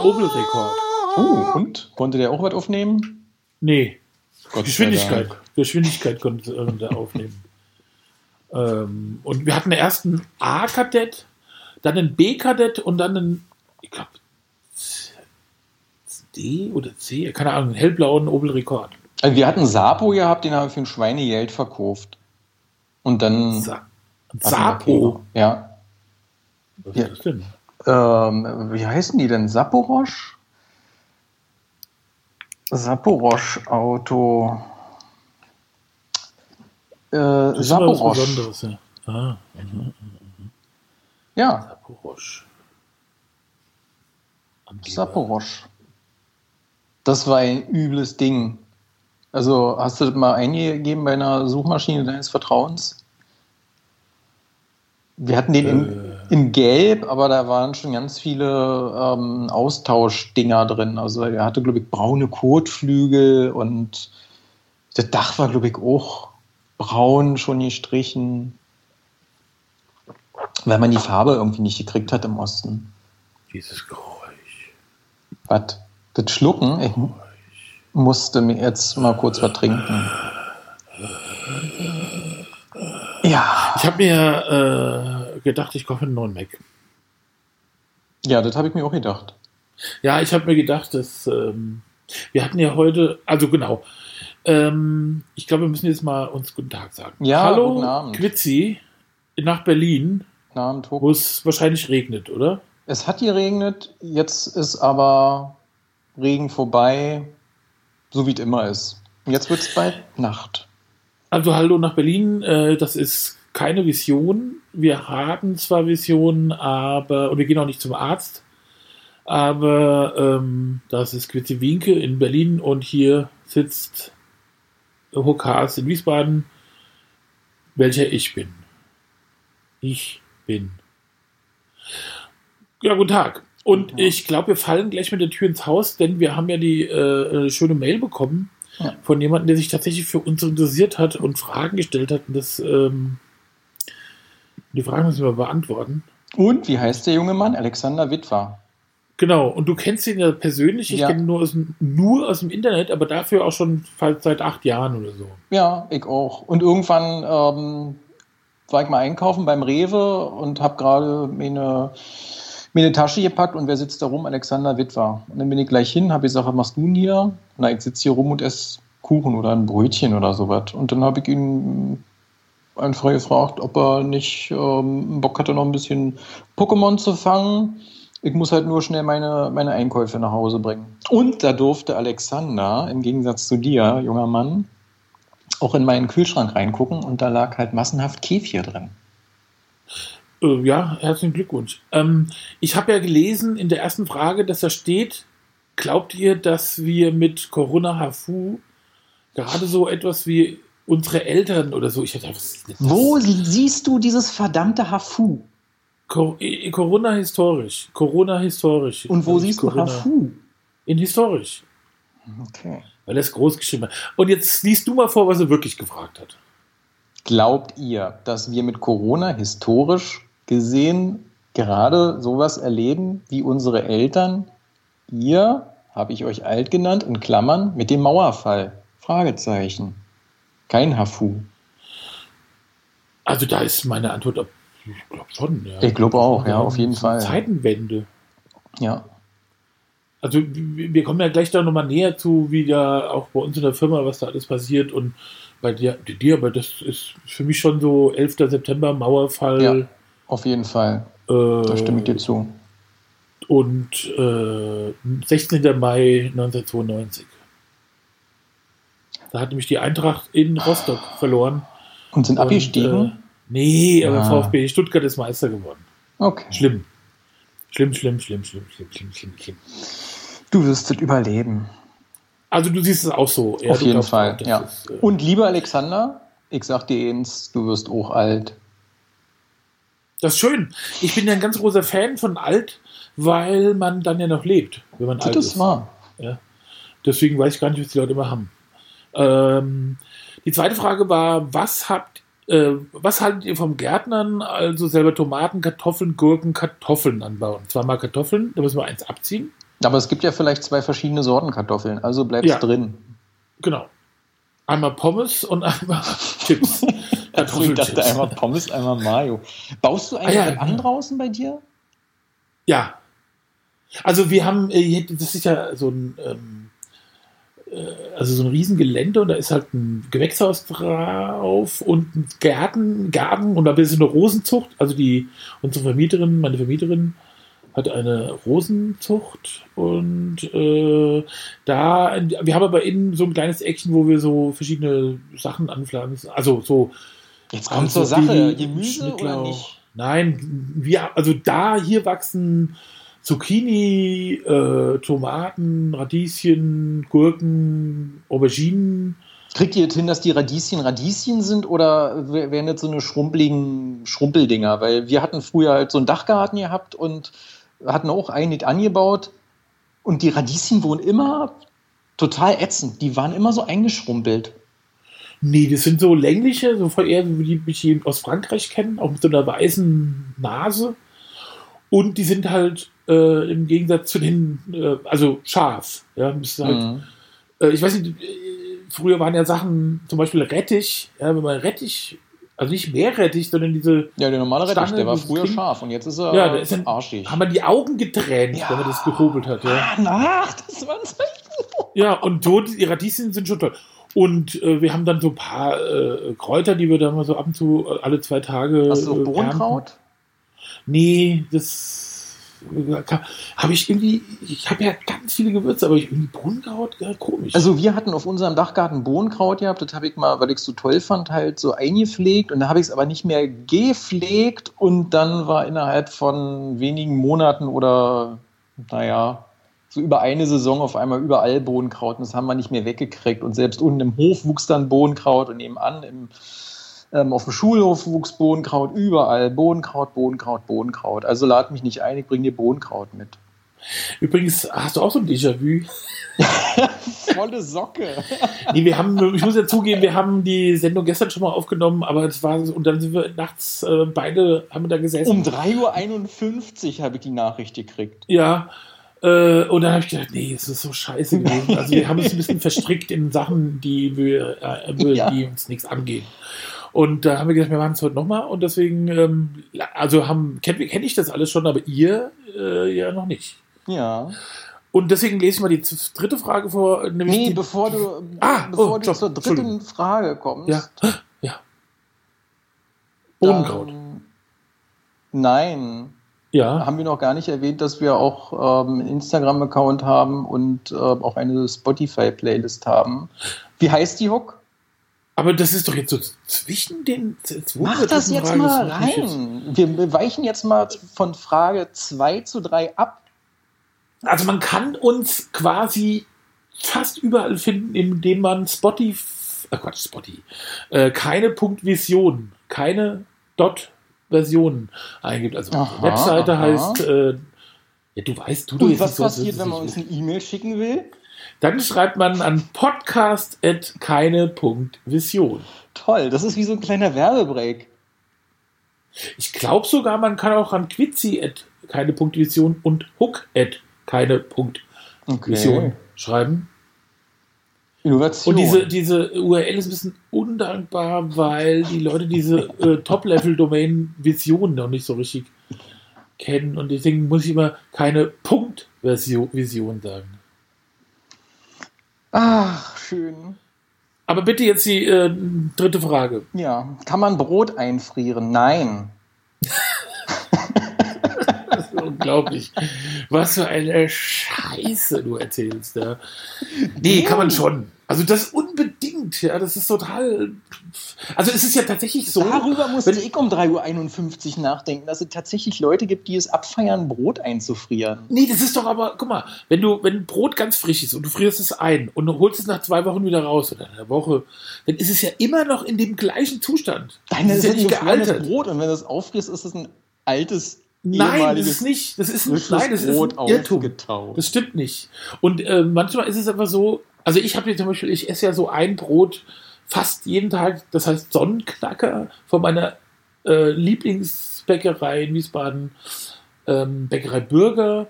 Opel-Rekord. Oh, und? Konnte der auch was aufnehmen? Nee. Gott Geschwindigkeit. Geschwindigkeit konnte äh, der aufnehmen. ähm, und wir hatten erst einen A-Kadett, dann einen B-Kadett und dann einen, ich glaube, D oder C, keine Ahnung, einen hellblauen Opel-Rekord. Also wir hatten Sapo gehabt, den haben wir für ein Schweinegeld verkauft. Und dann. Sa Sapo. Ja. Was Ja. ist das denn? Ähm, wie heißen die denn? Saporosch? Saporosch Auto. Äh, Das ist mal was Saporosch. Besonderes. Ja. Ah, Ja, Saporosch. Saporosch. Das war ein übles Ding. Also hast du das mal eingegeben bei einer Suchmaschine deines Vertrauens? Wir hatten den Äh. in Gelb, aber da waren schon ganz viele ähm, Austauschdinger drin. Also er hatte, glaube ich, braune Kotflügel und das Dach war, glaube ich, auch braun schon gestrichen. Weil man die Farbe irgendwie nicht gekriegt hat im Osten. Dieses Geräusch. Was? Das Schlucken? Ich musste mir jetzt mal kurz was trinken. Ja, Ich habe mir äh, gedacht, ich kaufe einen neuen Mac. ja, das habe ich mir auch gedacht. Ja, ich habe mir gedacht, dass ähm, wir hatten ja heute, also genau, ähm, ich glaube, wir müssen jetzt mal uns guten Tag sagen. Ja, Hallo, guten Abend. Quitzi, nach Berlin, wo es wahrscheinlich regnet, oder? Es hat geregnet, jetzt ist aber Regen vorbei, so wie es immer ist. Jetzt wird es bald Nacht. Also hallo nach Berlin, äh, das ist keine Vision. Wir haben zwar Visionen, aber, und wir gehen auch nicht zum Arzt, aber ähm, das ist Quitzi Winke in Berlin und hier sitzt Hokas in Wiesbaden, welcher ich bin. Ich bin. Ja, guten Tag. Und ich glaube, wir fallen gleich mit der Tür ins Haus, denn wir haben ja die äh, schöne Mail bekommen Ja. von jemandem, der sich tatsächlich für uns interessiert hat und Fragen gestellt hat. Und das, ähm, die Fragen müssen wir beantworten. Und wie heißt der junge Mann? Alexander Witwer. Genau, und du kennst ihn ja persönlich, ich Ja. kenne ihn nur aus, dem, nur aus dem Internet, aber dafür auch schon seit acht Jahren oder so. Ja, ich auch. Und irgendwann ähm, war ich mal einkaufen beim Rewe und habe gerade meine, meine Tasche gepackt und wer sitzt da rum? Alexander Witwer. Und dann bin ich gleich hin, habe gesagt, was machst du denn hier? Na, ich sitze hier rum und esse Kuchen oder ein Brötchen oder sowas. Und dann habe ich ihn einfach gefragt, ob er nicht ähm, Bock hatte, noch ein bisschen Pokémon zu fangen. Ich muss halt nur schnell meine, meine Einkäufe nach Hause bringen. Und da durfte Alexander, im Gegensatz zu dir, junger Mann, auch in meinen Kühlschrank reingucken und da lag halt massenhaft Kefir drin. Äh, ja, herzlichen Glückwunsch. Ähm, ich habe ja gelesen in der ersten Frage, dass da steht, glaubt ihr, dass wir mit Corona Hafu gerade so etwas wie unsere Eltern oder so, ich das? Wo siehst du dieses verdammte Hafu? Co Corona historisch. Corona historisch. Und wo Also siehst du Corona- Hafu? In historisch. Okay. Weil er es groß geschrieben hat. Und jetzt liest du mal vor, was er wirklich gefragt hat. Glaubt ihr, dass wir mit Corona historisch gesehen gerade sowas erleben wie unsere Eltern? Ihr, habe ich euch alt genannt, in Klammern, mit dem Mauerfall? Fragezeichen. Kein Hafu. Also da ist meine Antwort, ich glaube schon. Ja. Ich glaube auch, ja, auf jeden Fall. Zeitenwende. Ja. Also wir kommen ja gleich da nochmal näher zu, wie da auch bei uns in der Firma, was da alles passiert und bei dir, dir aber das ist für mich schon so 11. September, Mauerfall Ja. Auf jeden Fall. äh, Da stimme ich dir zu. und äh, 16. Mai 1992. Da hat nämlich die Eintracht in Rostock verloren. Und sind abgestiegen? Äh, nee, aber Ah. VfB Stuttgart ist Meister geworden. okay. Schlimm. Schlimm, schlimm, schlimm, schlimm, schlimm, schlimm, schlimm, schlimm. Du wirst es überleben. Also du siehst es auch so. Ja, Auf jeden glaubst Fall, das ja. ist, äh, Und lieber Alexander, ich sag dir eins, du wirst auch alt. Das ist schön. Ich bin ja ein ganz großer Fan von alt, weil man dann ja noch lebt, wenn man alt Das ist. ist wahr. Deswegen weiß ich gar nicht, was die Leute immer haben. Ähm, die zweite Frage war, was habt äh, was haltet ihr vom Gärtnern, also selber Tomaten, Kartoffeln, Gurken, Kartoffeln anbauen? Zweimal Kartoffeln, da müssen wir eins abziehen. Aber es gibt ja vielleicht zwei verschiedene Sorten Kartoffeln, also bleibst Ja. drin. Genau. Einmal Pommes und einmal Chips. Also ich dachte einmal Pommes, einmal Mayo. Baust du eigentlich Ah, ja. an draußen bei dir? Ja. Also wir haben, äh, das ist ja so ein, ähm, äh, also so ein Riesengelände und da ist halt ein Gewächshaus drauf und ein Gärten, Garten und da ist eine Rosenzucht. Also die, unsere Vermieterin, meine Vermieterin hat eine Rosenzucht und äh, da, wir haben aber innen so ein kleines Eckchen, wo wir so verschiedene Sachen anpflanzen. Also so Jetzt kommt Also zur Sache. Gemüse oder nicht? Nein, wir, also da hier wachsen Zucchini, äh, Tomaten, Radieschen, Gurken, Auberginen. Kriegt ihr jetzt hin, dass die Radieschen Radieschen sind oder wären jetzt so eine schrumpeligen Schrumpeldinger? Weil wir hatten früher halt so einen Dachgarten gehabt und hatten auch einen angebaut und die Radieschen wurden immer total ätzend. Die waren immer so eingeschrumpelt. Nee, das sind so längliche, so voll eher, wie die mich aus Frankreich kennen, auch mit so einer weißen Nase. Und die sind halt äh, im Gegensatz zu den, äh, also scharf. Ja, halt, Mhm. äh, ich weiß nicht, äh, früher waren ja Sachen, zum Beispiel Rettich, ja, wenn man Rettich, also nicht Meerrettich, sondern diese, Ja, der normale Rettich, Stange, der war früher Ding. scharf und jetzt ist er Ja, der ist ein- arschig. haben wir die Augen getränt, Ja. wenn man das gehobelt hat. Ja, Ah, na, das waren zwei. ja und die Radieschen sind schon toll. Und äh, wir haben dann so ein paar äh, Kräuter, die wir dann mal so ab und zu äh, alle zwei Tage. Hast du äh, auch Bohnenkraut? ernten. Nee, das habe ich irgendwie, ich habe ja ganz viele Gewürze, aber ich irgendwie Bohnenkraut, ja, komisch. Also wir hatten auf unserem Dachgarten Bohnenkraut gehabt, das habe ich mal, weil ich es so toll fand, halt so eingepflegt und da habe ich es aber nicht mehr gepflegt und dann war innerhalb von wenigen Monaten oder naja, so über eine Saison auf einmal überall Bohnenkraut und das haben wir nicht mehr weggekriegt und selbst unten im Hof wuchs dann Bohnenkraut und nebenan im, ähm, auf dem Schulhof wuchs Bohnenkraut, überall Bohnenkraut, Bohnenkraut, Bohnenkraut. Also lad mich nicht ein, ich bringe dir Bohnenkraut mit. Übrigens, hast du auch so ein Déjà-vu? Volle Socke. Nee, wir haben, ich muss ja zugeben, wir haben die Sendung gestern schon mal aufgenommen, aber es war, und dann sind wir nachts äh, beide, haben wir da gesessen. Um 3.51 Uhr habe ich die Nachricht gekriegt. Ja, äh, und dann habe ich gedacht, nee, es ist so scheiße gewesen. Also wir haben uns ein bisschen verstrickt in Sachen, die, wir, äh, wir- Ja. die uns nichts angehen. Und da haben wir gedacht, wir machen es heute nochmal und deswegen, ähm, also haben kenne kenn ich das alles schon, aber ihr äh, ja noch nicht. Ja. Und deswegen lese ich mal die dritte Frage vor. Nämlich Nee, die, bevor du, Ah, bevor oh, du stopp, zur dritten. Frage kommst. ja, ja. Bohnenkraut. dann- Nein, Ja. haben wir noch gar nicht erwähnt, dass wir auch ähm, einen Instagram-Account haben und äh, auch eine Spotify-Playlist haben. Wie heißt die Hook? Aber das ist doch jetzt so zwischen den. Mach das jetzt Frage? mal rein. Wir weichen jetzt mal von Frage 2 zu 3 ab. Also man kann uns quasi fast überall finden, indem man Spotify, äh Quatsch, Spotify, äh, keine Punkt Vision, keine Dot Version eingibt. Also Aha, Webseite aha. heißt, äh, ja du weißt, du du Und was passiert, wenn man uns eine E-Mail schicken will? Dann schreibt man an podcast at keine Punkt Vision. Toll, das ist wie so ein kleiner Werbebreak. Ich glaube sogar, man kann auch an Quitzi at keine Punkt Vision und Hook at keine Punkt Vision schreiben. Innovation. Und diese, diese URL ist ein bisschen undankbar, weil die Leute diese äh, Top-Level-Domain Vision noch nicht so richtig kennen. Und deswegen muss ich immer keine Punkt-Vision Vision sagen. Ach, schön. Aber bitte jetzt die äh, dritte Frage. Ja, kann man Brot einfrieren? Nein. Das ist unglaublich. Was für eine Scheiße du erzählst da. Nee, kann man schon. Also das unbedingt, ja, das ist total. Also es ist ja tatsächlich so. Darüber musste wenn- ich um 3.51 Uhr nachdenken, dass es tatsächlich Leute gibt, die es abfeiern, Brot einzufrieren. Nee, das ist doch aber, guck mal, wenn du, wenn Brot ganz frisch ist und du frierst es ein und du holst es nach zwei Wochen wieder raus oder einer Woche, dann ist es ja immer noch in dem gleichen Zustand. Nein, das ist ja nicht gealtert. Brot und wenn du es aufgehst, ist es ein altes, Nein, das ist nicht. Das ist ein, nein, das ist Brot ein Irrtum. Das stimmt nicht. Und äh, manchmal ist es aber so, also ich habe hier zum Beispiel, ich esse ja so ein Brot fast jeden Tag, das heißt Sonnenknacker von meiner äh, Lieblingsbäckerei in Wiesbaden, ähm, Bäckerei Bürger.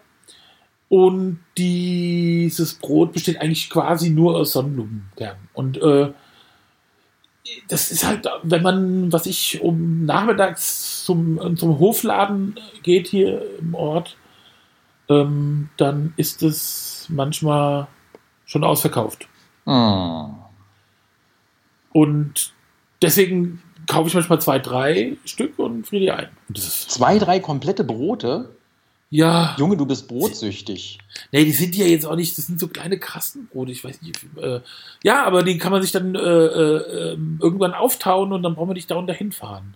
Und dieses Brot besteht eigentlich quasi nur aus Sonnenblumenkernen. Und äh, das ist halt, wenn man, was ich um nachmittags zum, zum Hofladen geht hier im Ort, ähm, dann ist es manchmal schon ausverkauft. Hm. Und deswegen kaufe ich manchmal zwei, drei Stück und friere die ein. Zwei, drei komplette Brote? ja, Junge, du bist brotsüchtig. nee, die sind ja jetzt auch nicht, das sind so kleine Kastenbrote, ich weiß nicht. Äh, ja, aber die kann man sich dann äh, äh, ähm, irgendwann auftauen und dann brauchen wir nicht dauernd dahin fahren.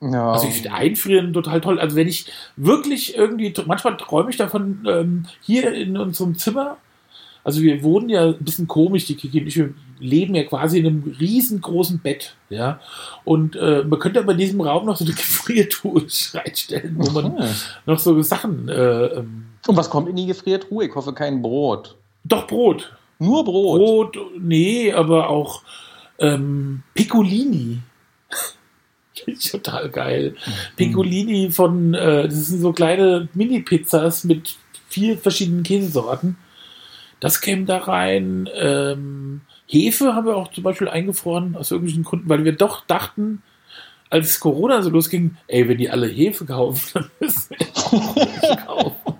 Ja. Also ich finde Einfrieren total toll. Also wenn ich wirklich irgendwie, manchmal träume ich davon, ähm, hier in unserem Zimmer, also wir wohnen ja ein bisschen komisch, die Kiki und ich, wir leben ja quasi in einem riesengroßen Bett, ja. Und äh, man könnte aber in diesem Raum noch so eine Gefriertruhe reinstellen, wo man Hm. noch so Sachen, äh, ähm, Und was kommt in die Gefriertruhe? Ich hoffe kein Brot. doch Brot. Nur Brot. Brot, nee, aber auch ähm, Piccolini. Total geil. Piccolini von, äh, das sind so kleine Mini-Pizzas mit vier verschiedenen Käsesorten. Das käme da rein. Ähm, Hefe haben wir auch zum Beispiel eingefroren, aus irgendwelchen Gründen, weil wir doch dachten, als Corona so losging, ey, wenn die alle Hefe kaufen, dann müssen wir auch Hefe kaufen.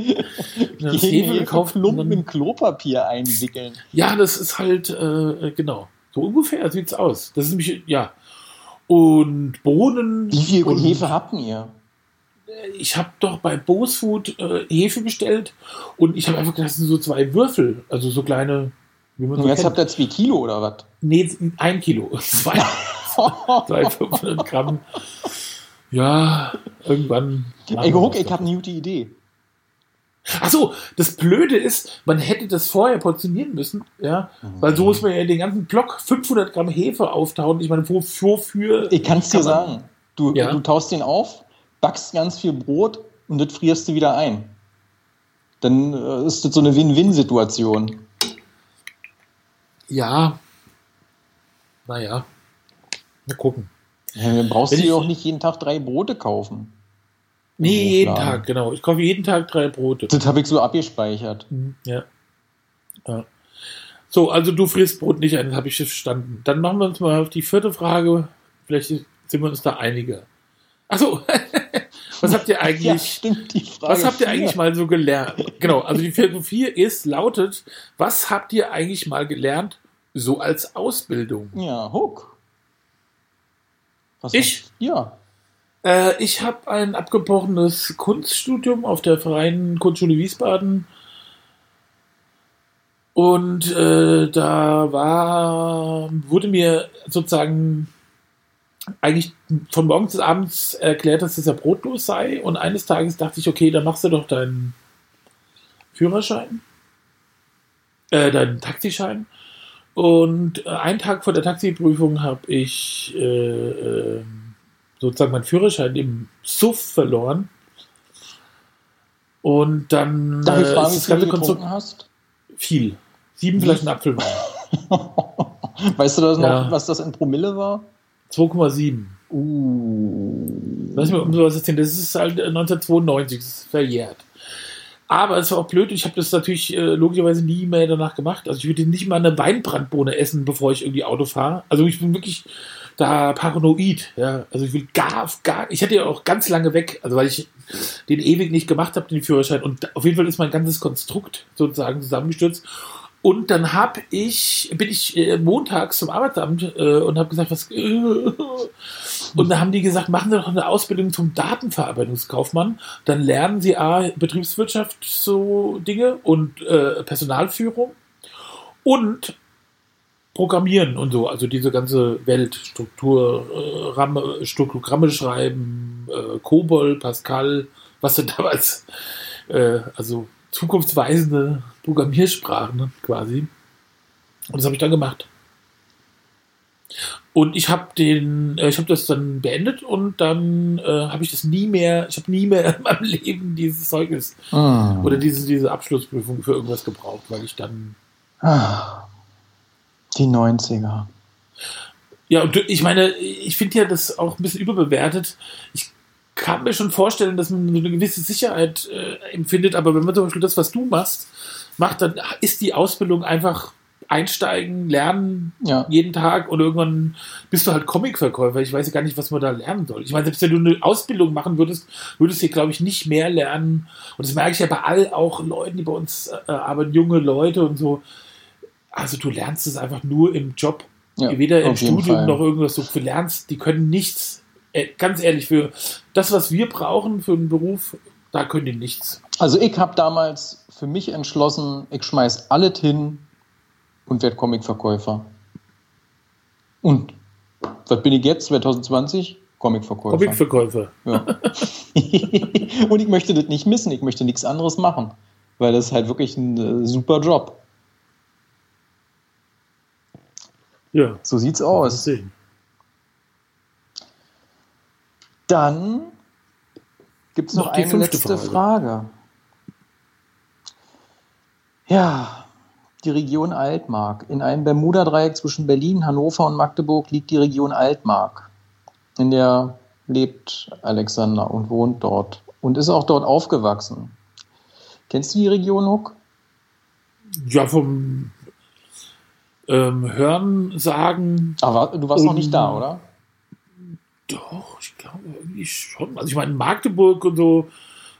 Dann ist Hefe gekauft Lumpen in Klopapier einwickeln. ja, das ist halt, äh, genau. So ungefähr sieht's aus. Das ist nämlich, ja. Und Bohnen. Wie viel und Hefe habt ihr? Ich habe doch bei Bose Food äh, Hefe bestellt und ich habe einfach gedacht, das sind so zwei Würfel, also so kleine, wie man Und so jetzt kennt. habt ihr zwei Kilo oder was? Nee, ein Kilo. Zwei, zwei 500 Gramm. Ja, irgendwann. Ey, guck, ich doch. hab eine gute Idee. Ach so, das Blöde ist, man hätte das vorher portionieren müssen, ja, weil so muss man ja den ganzen Block 500 Gramm Hefe auftauen. Ich meine, wofür? Für, Ich kann's dir kann man- sagen. Du, Ja. du taust den auf, backst ganz viel Brot und das frierst du wieder ein. Dann äh, ist das so eine Win-Win-Situation. Ja. Naja. Mal gucken. Ja, dann brauchst Wenn du dir auch nicht jeden Tag drei Brote kaufen. Nee, jeden. Tag, genau. Ich kaufe jeden Tag drei Brote. Das habe ich so abgespeichert. Mhm, Ja. ja. So, also du frisst Brot nicht ein, das habe ich verstanden. Dann machen wir uns mal auf die vierte Frage. Vielleicht sind wir uns da einige. Achso, was habt ihr Ja, eigentlich, stimmt, die Frage. was habt ihr vier. eigentlich mal so gelernt? Genau, also die Frage 4 ist, lautet, was habt ihr eigentlich mal gelernt, so als Ausbildung? Ja, Hook. Was Ich? hast- Ja. Äh, ich habe ein abgebrochenes Kunststudium auf der Freien Kunstschule Wiesbaden. Und äh, da war, wurde mir sozusagen eigentlich von morgens bis abends erklärt, dass das ja brotlos sei. Und eines Tages dachte ich, okay, dann machst du doch deinen Führerschein, äh, deinen Taxischein. Und äh, einen Tag vor der Taxiprüfung habe ich äh, äh, sozusagen meinen Führerschein im Suff verloren. Und dann Darf ich äh, fragen, ist wie das viel ganze du Konstrukt hast? viel. Sieben Flaschen Apfelwein. Weißt du das noch, Ja. was das in Promille war? 2,7. Uh. Lass mir um sowas erzählen. Das ist halt äh, 1992, das ist verjährt. Aber es war auch blöd. Ich habe das natürlich äh, logischerweise nie mehr danach gemacht. Also ich würde nicht mal eine Weinbrandbohne essen, bevor ich irgendwie Auto fahre. Also ich bin wirklich da paranoid. Ja, also ich will gar, gar. Ich hatte ja auch ganz lange weg, also weil ich den ewig nicht gemacht habe, den Führerschein. Und auf jeden Fall ist mein ganzes Konstrukt sozusagen zusammengestürzt. Und dann habe ich, bin ich äh, montags zum Arbeitsamt äh, und habe gesagt, was. und da haben die gesagt, machen Sie doch eine Ausbildung zum Datenverarbeitungskaufmann. Dann lernen Sie A, Betriebswirtschaft, so Dinge und äh, Personalführung und Programmieren und so. Also diese ganze Welt, Struktur, äh, Ramme, Struktogramme schreiben, äh, Cobol, Pascal, was denn damals, äh, also zukunftsweisende Programmiersprachen ne, quasi. Und das habe ich dann gemacht. Und ich habe den, äh, ich habe das dann beendet und dann äh, habe ich das nie mehr, ich habe nie mehr in meinem Leben dieses Zeugnis Ah. oder diese, diese Abschlussprüfung für irgendwas gebraucht, weil ich dann, Ah. Die 90er. ja, und ich meine, ich finde ja das auch ein bisschen überbewertet. Ich kann mir schon vorstellen, dass man eine gewisse Sicherheit äh, empfindet, aber wenn man zum Beispiel das, was du machst, macht, dann ist die Ausbildung einfach einsteigen, lernen Ja. jeden Tag und irgendwann bist du halt Comicverkäufer. Ich weiß ja gar nicht, was man da lernen soll. Ich meine, selbst wenn du eine Ausbildung machen würdest, würdest du, glaube ich, nicht mehr lernen. Und das merke ich ja bei all auch Leuten, die bei uns äh, arbeiten, junge Leute und so. Also du lernst es einfach nur im Job. Ja, Weder im Studium Fall. noch irgendwas. Du lernst, die können nichts. Äh, ganz ehrlich, für das, was wir brauchen für einen Beruf, da können die nichts. Also ich habe damals für mich entschlossen, ich schmeiß alles hin und werde Comicverkäufer. Und was bin ich jetzt, 2020? Comicverkäufer. Comicverkäufer. Ja. und ich möchte das nicht missen, ich möchte nichts anderes machen, weil das ist halt wirklich ein äh, super Job. Ja. So sieht's aus. sehen. Dann gibt es noch, Noch eine letzte Frage. Frage. Ja, die Region Altmark. In einem Bermuda-Dreieck zwischen Berlin, Hannover und Magdeburg liegt die Region Altmark. In der lebt Alexander und wohnt dort und ist auch dort aufgewachsen. Kennst du die Region, Huck? Ja, vom ähm, Hören sagen, Aber du warst noch nicht da, oder? Doch, ich glaube irgendwie schon. Also ich meine, in Magdeburg und so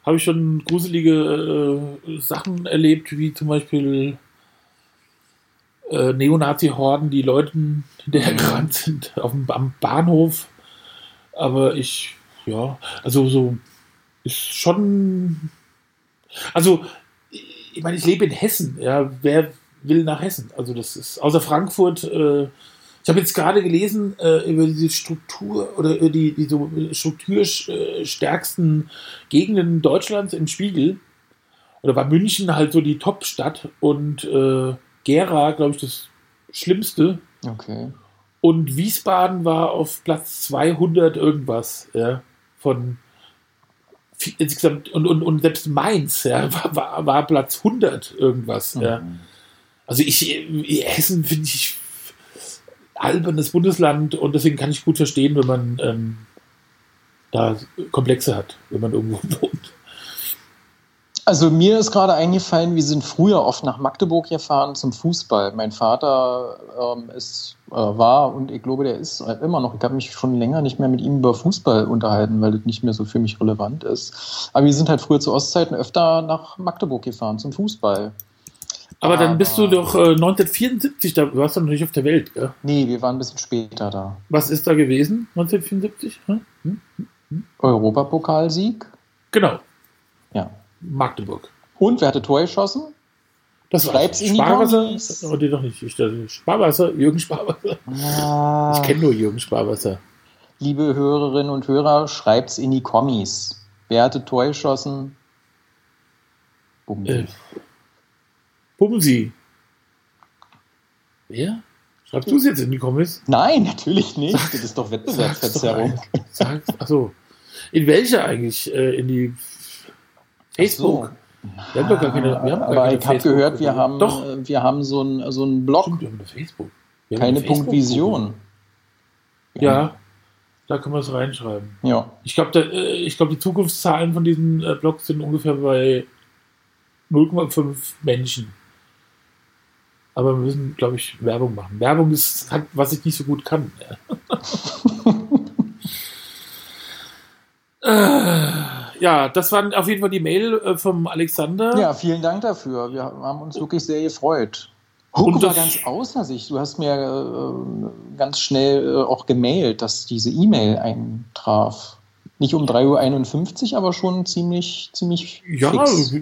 habe ich schon gruselige äh, Sachen erlebt, wie zum Beispiel äh, Neonazi-Horden, die Leuten hinterhergerannt sind auf dem, am Bahnhof. Aber ich, ja, also so ist schon. Also, ich meine, ich lebe in Hessen, ja, wer will nach Hessen? Also das ist außer Frankfurt, äh, habe jetzt gerade gelesen äh, über diese Struktur oder über die, die so strukturstärksten Gegenden Deutschlands im Spiegel. Oder war München halt so die Top-Stadt und äh, Gera, glaube ich, das Schlimmste. Okay. Und Wiesbaden war auf Platz 200 irgendwas, ja, von insgesamt, und, und, und selbst Mainz, ja, war, war, war Platz 100 irgendwas, ja. Also ich, äh, Hessen finde ich albernes Bundesland und deswegen kann ich gut verstehen, wenn man ähm, da Komplexe hat, wenn man irgendwo wohnt. Also mir ist gerade eingefallen, wir sind früher oft nach Magdeburg gefahren zum Fußball. Mein Vater ähm, ist, äh, war und ich glaube, der ist halt immer noch. Ich habe mich schon länger nicht mehr mit ihm über Fußball unterhalten, weil das nicht mehr so für mich relevant ist. Aber wir sind halt früher zu Ostzeiten öfter nach Magdeburg gefahren zum Fußball. Aber dann bist du Aber- doch äh, 1974, da warst du noch nicht auf der Welt, gell? Nee, wir waren ein bisschen später da. Was ist da gewesen, 1974? Hm? Hm? Europapokalsieg. Genau, Ja. Magdeburg. Und wer hatte Tor geschossen? Das Schreib's in die Sparwasser? Kommis. Oh, die doch nicht. Ich, dachte, Sparwasser, Jürgen Sparwasser. Ah, Ich kenne nur Jürgen Sparwasser. liebe Hörerinnen und Hörer, schreibt's in die Kommis. Wer hatte Tor geschossen? Bumm. Äh, Bumsi. Wer? Schreibst du es jetzt in die Kommis? Nein, natürlich nicht. Das ist doch Wettbewerbsverzerrung. Sag, achso. In welche eigentlich? Äh, in die Facebook? Wir haben doch gar keine, wir haben gar Aber keine ich habe gehört, wir haben, Doch, äh, wir haben so einen so einen Blog, stimmt, wir haben eine Facebook. Wir haben keine eine Facebook-Gruppe. Punktvision. Ja, da können wir es reinschreiben. Ja. Ich glaube, äh, ich glaub, die Zukunftszahlen von diesen äh, Blogs sind ungefähr bei 0,5 Menschen. Aber wir müssen, glaube ich, Werbung machen. Werbung ist, hat, was ich nicht so gut kann. Ja, ja das war auf jeden Fall die Mail äh, vom Alexander. ja, vielen Dank dafür. Wir haben uns wirklich sehr gefreut. Und Huck war ganz außer sich. Du hast mir äh, ganz schnell äh, auch gemailt, dass diese E-Mail eintraf. Nicht um 3.51 Uhr, aber schon ziemlich, ziemlich Ja, fix.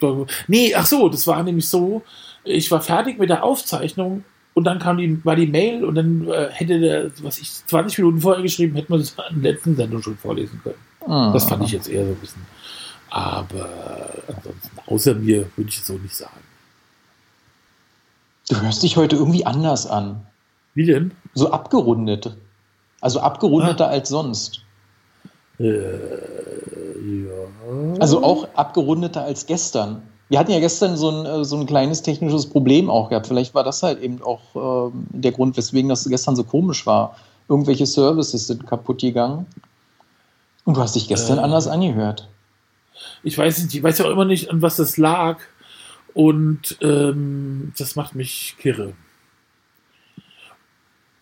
da, nee, ach so, das war nämlich so, ich war fertig mit der Aufzeichnung und dann kam die, war die Mail und dann äh, hätte der, was ich 20 Minuten vorher geschrieben, hätte man es in der letzten Sendung schon vorlesen können. Ah. Das fand ich jetzt eher so ein bisschen. Aber ansonsten, außer mir, würde ich es so nicht sagen. Du hörst dich heute irgendwie anders an. Wie denn? So abgerundet. Also abgerundeter als sonst. Äh, ja. Also auch abgerundeter als gestern. Wir hatten ja gestern so ein, äh, so ein kleines technisches Problem auch gehabt. Vielleicht war das halt eben auch ähm, der Grund, weswegen das gestern so komisch war. Irgendwelche Services sind kaputt gegangen. Und du hast dich gestern äh, anders angehört. Ich weiß nicht, ich weiß ja auch immer nicht, an was das lag. Und ähm, das macht mich kirre.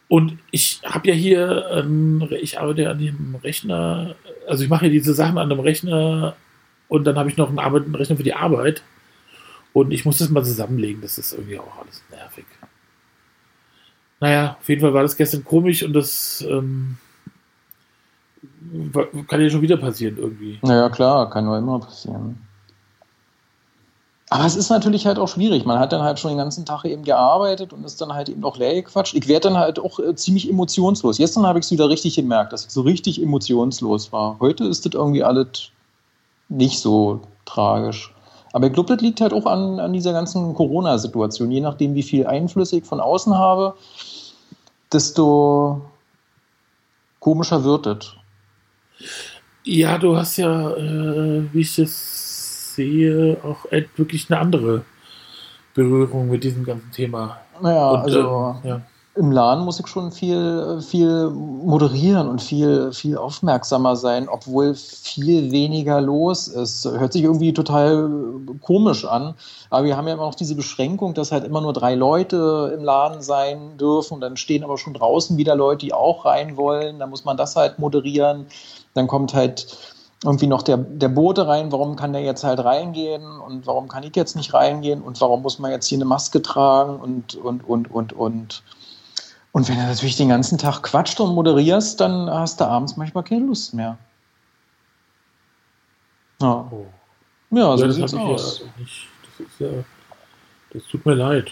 Und ich habe ja hier, ähm, ich arbeite an dem Rechner, also ich mache ja diese Sachen an einem Rechner und dann habe ich noch einen, Arbeit, einen Rechner für die Arbeit. Und ich muss das mal zusammenlegen, das ist irgendwie auch alles nervig. Naja, auf jeden Fall war das gestern komisch und das ähm, kann ja schon wieder passieren irgendwie. Naja, klar, kann nur immer passieren. Aber es ist natürlich halt auch schwierig. Man hat dann halt schon den ganzen Tag eben gearbeitet und ist dann halt eben auch leer gequatscht. Ich werde dann halt auch äh, ziemlich emotionslos. Gestern habe ich es wieder richtig gemerkt, dass ich so richtig emotionslos war. Heute ist das irgendwie alles nicht so tragisch. Aber ich glaube, das liegt halt auch an, an dieser ganzen Corona-Situation. Je nachdem, wie viel Einflüsse ich von außen habe, desto komischer wird es. Ja, du hast ja, äh, wie ich das sehe, auch wirklich eine andere Berührung mit diesem ganzen Thema. Naja, und, also äh, ja. Im Laden muss ich schon viel, viel moderieren und viel, viel aufmerksamer sein, obwohl viel weniger los ist. Hört sich irgendwie total komisch an, aber wir haben ja immer noch diese Beschränkung, dass halt immer nur drei Leute im Laden sein dürfen dann stehen aber schon draußen wieder Leute, die auch rein wollen. Da muss man das halt moderieren. Dann kommt halt irgendwie noch der, der Bote rein, warum kann der jetzt halt reingehen und warum kann ich jetzt nicht reingehen und warum muss man jetzt hier eine Maske tragen und, und, und, und, und. Und wenn du natürlich den ganzen Tag quatscht und moderierst, dann hast du abends manchmal keine Lust mehr. Ja, oh. ja so ja, sieht's aus. Ja das, ist ja, das tut mir leid.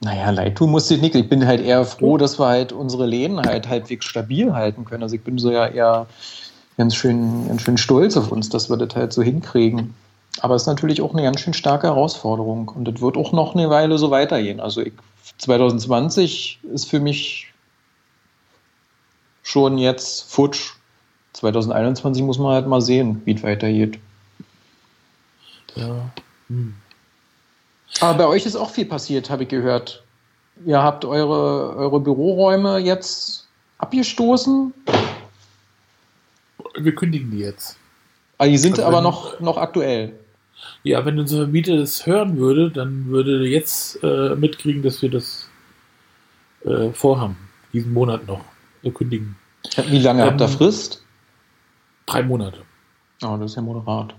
Naja, leid tun musste ich nicht. Ich bin halt eher froh, dass wir halt unsere Läden halt halbwegs stabil halten können. Also ich bin so ja eher ganz schön, ganz schön stolz auf uns, dass wir das halt so hinkriegen. Aber es ist natürlich auch eine ganz schön starke Herausforderung und das wird auch noch eine Weile so weitergehen. Also ich, 2020 ist für mich schon jetzt futsch. 2021 muss man halt mal sehen, wie es weitergeht. Ja. Hm. Aber bei euch ist auch viel passiert, habe ich gehört. Ihr habt eure, eure Büroräume jetzt abgestoßen wir kündigen die jetzt. Ah, die sind also aber noch, noch aktuell. Ja, wenn unser Vermieter das hören würde, dann würde er jetzt äh, mitkriegen, dass wir das äh, vorhaben, diesen Monat noch äh, kündigen. Wie lange ähm, habt ihr ähm, Frist? Drei Monate. Oh, das ist ja moderat.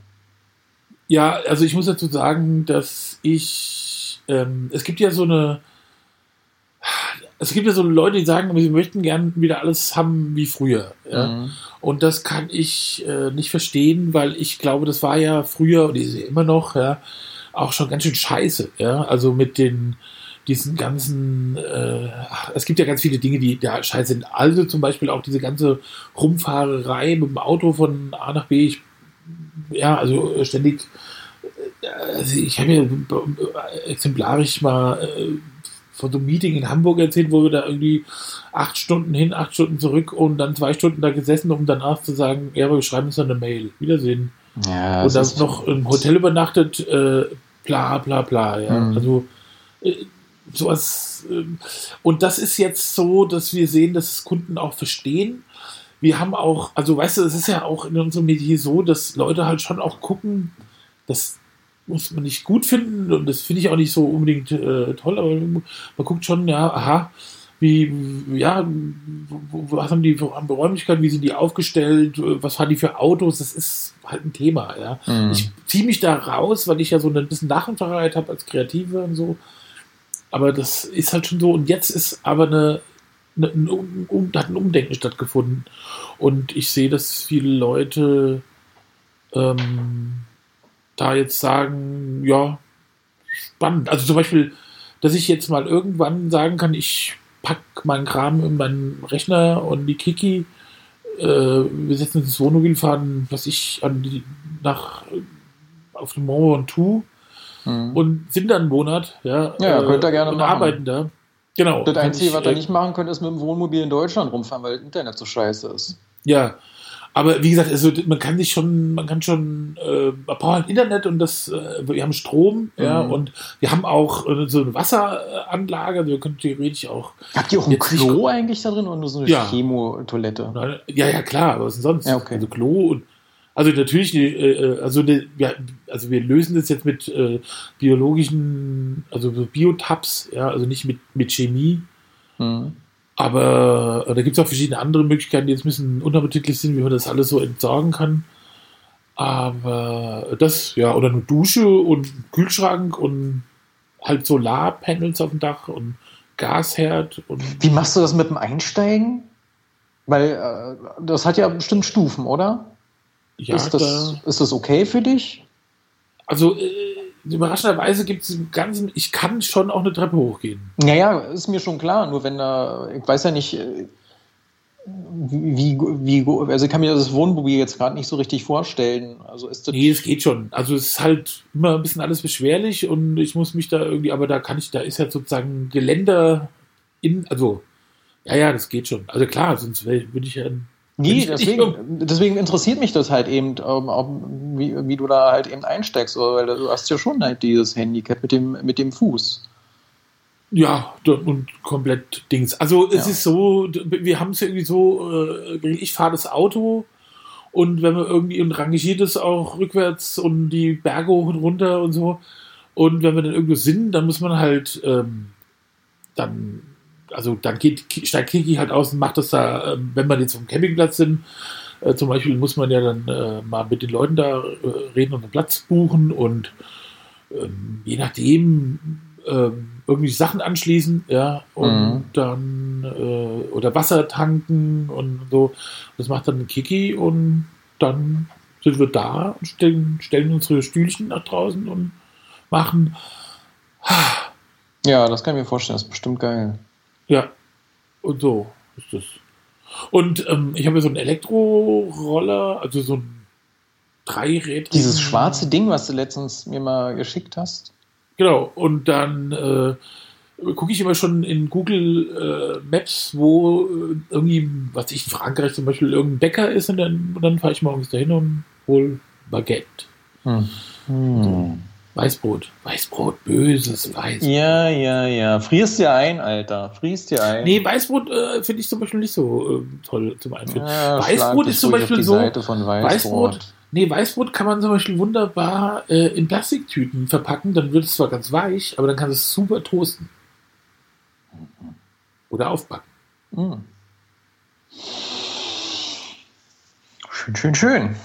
Ja, also ich muss dazu sagen, dass ich, ähm, es gibt ja so eine, es gibt ja so Leute, die sagen, wir möchten gern wieder alles haben wie früher. Ja? Mhm. Und das kann ich äh, nicht verstehen, weil ich glaube, das war ja früher und ist ja immer noch, ja, auch schon ganz schön scheiße. Ja? Also mit den diesen ganzen, äh, es gibt ja ganz viele Dinge, die da scheiße sind. Also zum Beispiel auch diese ganze Rumfahrerei mit dem Auto von A nach B. Ich, ja, also ständig, äh, also ich habe ja exemplarisch mal äh, von so einem Meeting in Hamburg erzählt, wo wir da irgendwie acht Stunden hin, acht Stunden zurück und dann zwei Stunden da gesessen, um danach zu sagen, ja, wir schreiben uns dann eine Mail. Wiedersehen. Ja, und dann noch im Hotel übernachtet, äh, bla bla bla. Ja. Mhm. Also äh, sowas. Äh, und das ist jetzt so, dass wir sehen, dass es Kunden auch verstehen. Wir haben auch, also weißt du, es ist ja auch in unserem Medier so, dass Leute halt schon auch gucken, dass muss man nicht gut finden und das finde ich auch nicht so unbedingt äh, toll, aber man guckt schon, ja, aha, wie, ja, was haben die für Räumlichkeiten, wie sind die aufgestellt, was haben die für Autos, das ist halt ein Thema, ja. Mhm. Ich ziehe mich da raus, weil ich ja so ein bisschen Nachentfreiheit habe als Kreative und so, aber das ist halt schon so und jetzt ist aber eine, eine, eine um, hat ein Umdenken stattgefunden und ich sehe, dass viele Leute ähm, da jetzt sagen, ja, spannend. Also zum Beispiel, dass ich jetzt mal irgendwann sagen kann, ich pack meinen Kram in meinen Rechner und die Kiki, äh, wir setzen uns ins Wohnmobil, fahren, was ich, an die, nach, auf dem Mont Ventoux mhm. und sind dann einen Monat, ja, ja äh, könnt ihr gerne und machen. arbeiten da. Genau. Das Einzige, was ihr nicht machen könnt, ist mit dem Wohnmobil in Deutschland rumfahren, weil das Internet so scheiße ist. Ja, Aber wie gesagt, also man kann sich schon, man kann schon, äh, man braucht halt Internet und das, äh, wir haben Strom, ja, Mhm. und wir haben auch äh, so eine Wasseranlage, also wir können theoretisch auch. Habt ihr auch ein Klo eigentlich da drin oder nur so eine Ja. Chemotoilette? Ja, ja, klar, aber was denn sonst? Ja, okay. Also Klo und also natürlich, äh, äh, also, ne, ja, also wir lösen das jetzt mit äh, biologischen, also so Biotabs, ja, also nicht mit, mit Chemie, Hm. Aber äh, da gibt es auch verschiedene andere Möglichkeiten, die jetzt ein bisschen unappetitlich sind, wie man das alles so entsorgen kann. Aber das, ja, oder eine Dusche und Kühlschrank und halt Solarpanels auf dem Dach und Gasherd und Wie machst du das mit dem Einsteigen? Weil äh, das hat ja bestimmt Stufen, oder? ja, ist, das, da, ist das okay für dich? Also äh, überraschenderweise gibt es im Ganzen, ich kann schon auch eine Treppe hochgehen. Naja, ist mir schon klar. Nur wenn da, ich weiß ja nicht, äh, wie, wie, also ich kann mir das Wohnmobil jetzt gerade nicht so richtig vorstellen. Also ist das. Nee, es geht schon. Also es ist halt immer ein bisschen alles beschwerlich und ich muss mich da irgendwie, aber da kann ich, da ist ja sozusagen Geländer in, also ja, ja, das geht schon. Also klar, sonst würde ich ja Nee, deswegen, deswegen interessiert mich das halt eben, ähm, ob, wie, wie du da halt eben einsteigst, oder? weil du hast ja schon halt dieses Handicap mit dem, mit dem Fuß. Ja, und komplett Dings. Also es Ja. ist so, wir haben es irgendwie so, äh, ich fahre das Auto und wenn man irgendwie und rangiert es auch rückwärts und die Berge hoch und runter und so. Und wenn wir dann irgendwo sind, dann muss man halt ähm, dann, also dann geht, steigt Kiki halt aus und macht das da, ähm, wenn wir jetzt dem Campingplatz sind, äh, zum Beispiel muss man ja dann äh, mal mit den Leuten da äh, reden und einen Platz buchen und ähm, je nachdem ähm, irgendwie Sachen anschließen, ja, und Mhm. dann äh, oder Wasser tanken und so. Das macht dann Kiki und dann sind wir da und stellen, stellen unsere Stühlchen nach draußen und machen, Ja, das kann ich mir vorstellen, das ist bestimmt geil. Ja, und so ist das. Und ähm, ich habe ja so einen Elektroroller, also so ein Dreirädrigen. Dieses schwarze Ding, was du letztens mir mal geschickt hast. Genau, und dann äh, gucke ich immer schon in Google äh, Maps, wo äh, irgendwie, was ich in Frankreich zum Beispiel, irgendein Bäcker ist und dann, dann fahre ich morgens dahin und hol Baguette. Hm. Hm. Weißbrot. Weißbrot, böses Weißbrot. Ja, ja, ja. Frierst dir ein, Alter. Frierst dir ein. Nee, Weißbrot äh, finde ich zum Beispiel nicht so äh, toll zum Einführen. Ja, Weißbrot ist zum Beispiel so. Weißbrot. Weißbrot, nee, Weißbrot kann man zum Beispiel wunderbar äh, in Plastiktüten verpacken, dann wird es zwar ganz weich, aber dann kann es super toasten. Oder aufbacken. Hm. Schön, schön, schön.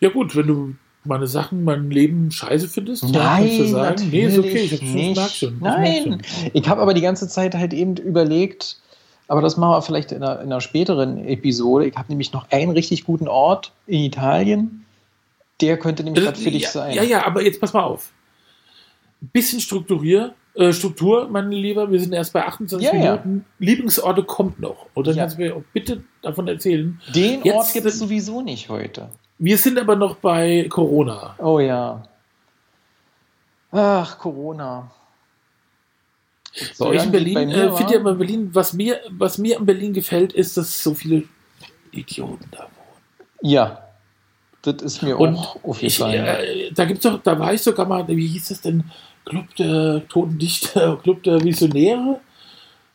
Ja gut, wenn du meine Sachen, mein Leben scheiße findest, Nein, du sagen, nee, ist okay, ich, hab's schon, nicht. schon. merk Nein, schon. ich habe aber die ganze Zeit halt eben überlegt, aber das machen wir vielleicht in einer, in einer späteren Episode. Ich habe nämlich noch einen richtig guten Ort in Italien. Der könnte nämlich was für dich Äh, ja, sein. Ja, ja, aber jetzt pass mal auf. Ein bisschen Strukturier, äh, Struktur, mein Lieber, wir sind erst bei 28 Ja, ja. Minuten. Lieblingsorte kommt noch. Ja. kannst du mir auch bitte davon erzählen. Den Jetzt Ort gibt es sowieso nicht heute. Wir sind aber noch bei Corona. Oh ja. Ach, Corona. Bei euch in Berlin, äh, findet ihr aber Berlin, was mir, was mir in Berlin gefällt, ist, dass so viele Idioten da wohnen. Ja. Das ist mir Und auch aufgefallen. äh, da gibt's doch, da war ich sogar mal, wie hieß das denn? Club der Toten Dichter, Club der Visionäre?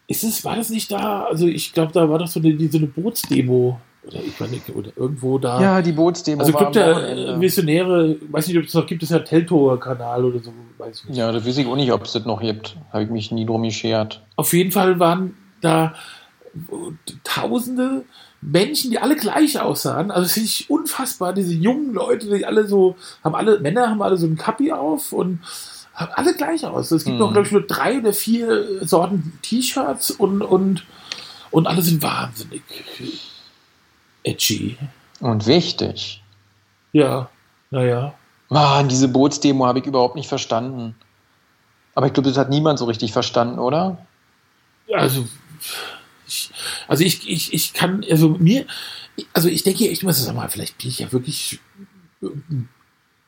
Ist es, war das nicht da? Also ich glaube, da war doch so eine, so eine Bootsdemo. Oder ich meine, oder irgendwo da. ja, die Bootsdemo also Wochenende. äh, Visionäre, weiß nicht, ob es noch gibt, es ja Teltower-Kanal oder so, weiß ich nicht. Ja, das weiß ich auch nicht, ob es das noch gibt. Habe ich mich nie drum geschert. Auf jeden Fall waren da tausende Menschen, die alle gleich aussahen. Also finde ich unfassbar. Diese jungen Leute, die alle so, haben alle, Männer haben alle so ein Kappi auf und haben alle gleich aus. Es gibt Mhm. noch, glaube ich, nur drei oder vier Sorten T-Shirts und, und, und alle sind wahnsinnig edgy. Und wichtig. Ja, naja. Mann, diese Bootsdemo habe ich überhaupt nicht verstanden. Aber ich glaube, das hat niemand so richtig verstanden, oder? Also, ich, also ich, ich, ich kann, also mir, also ich denke echt immer so, sag mal, vielleicht bin ich ja wirklich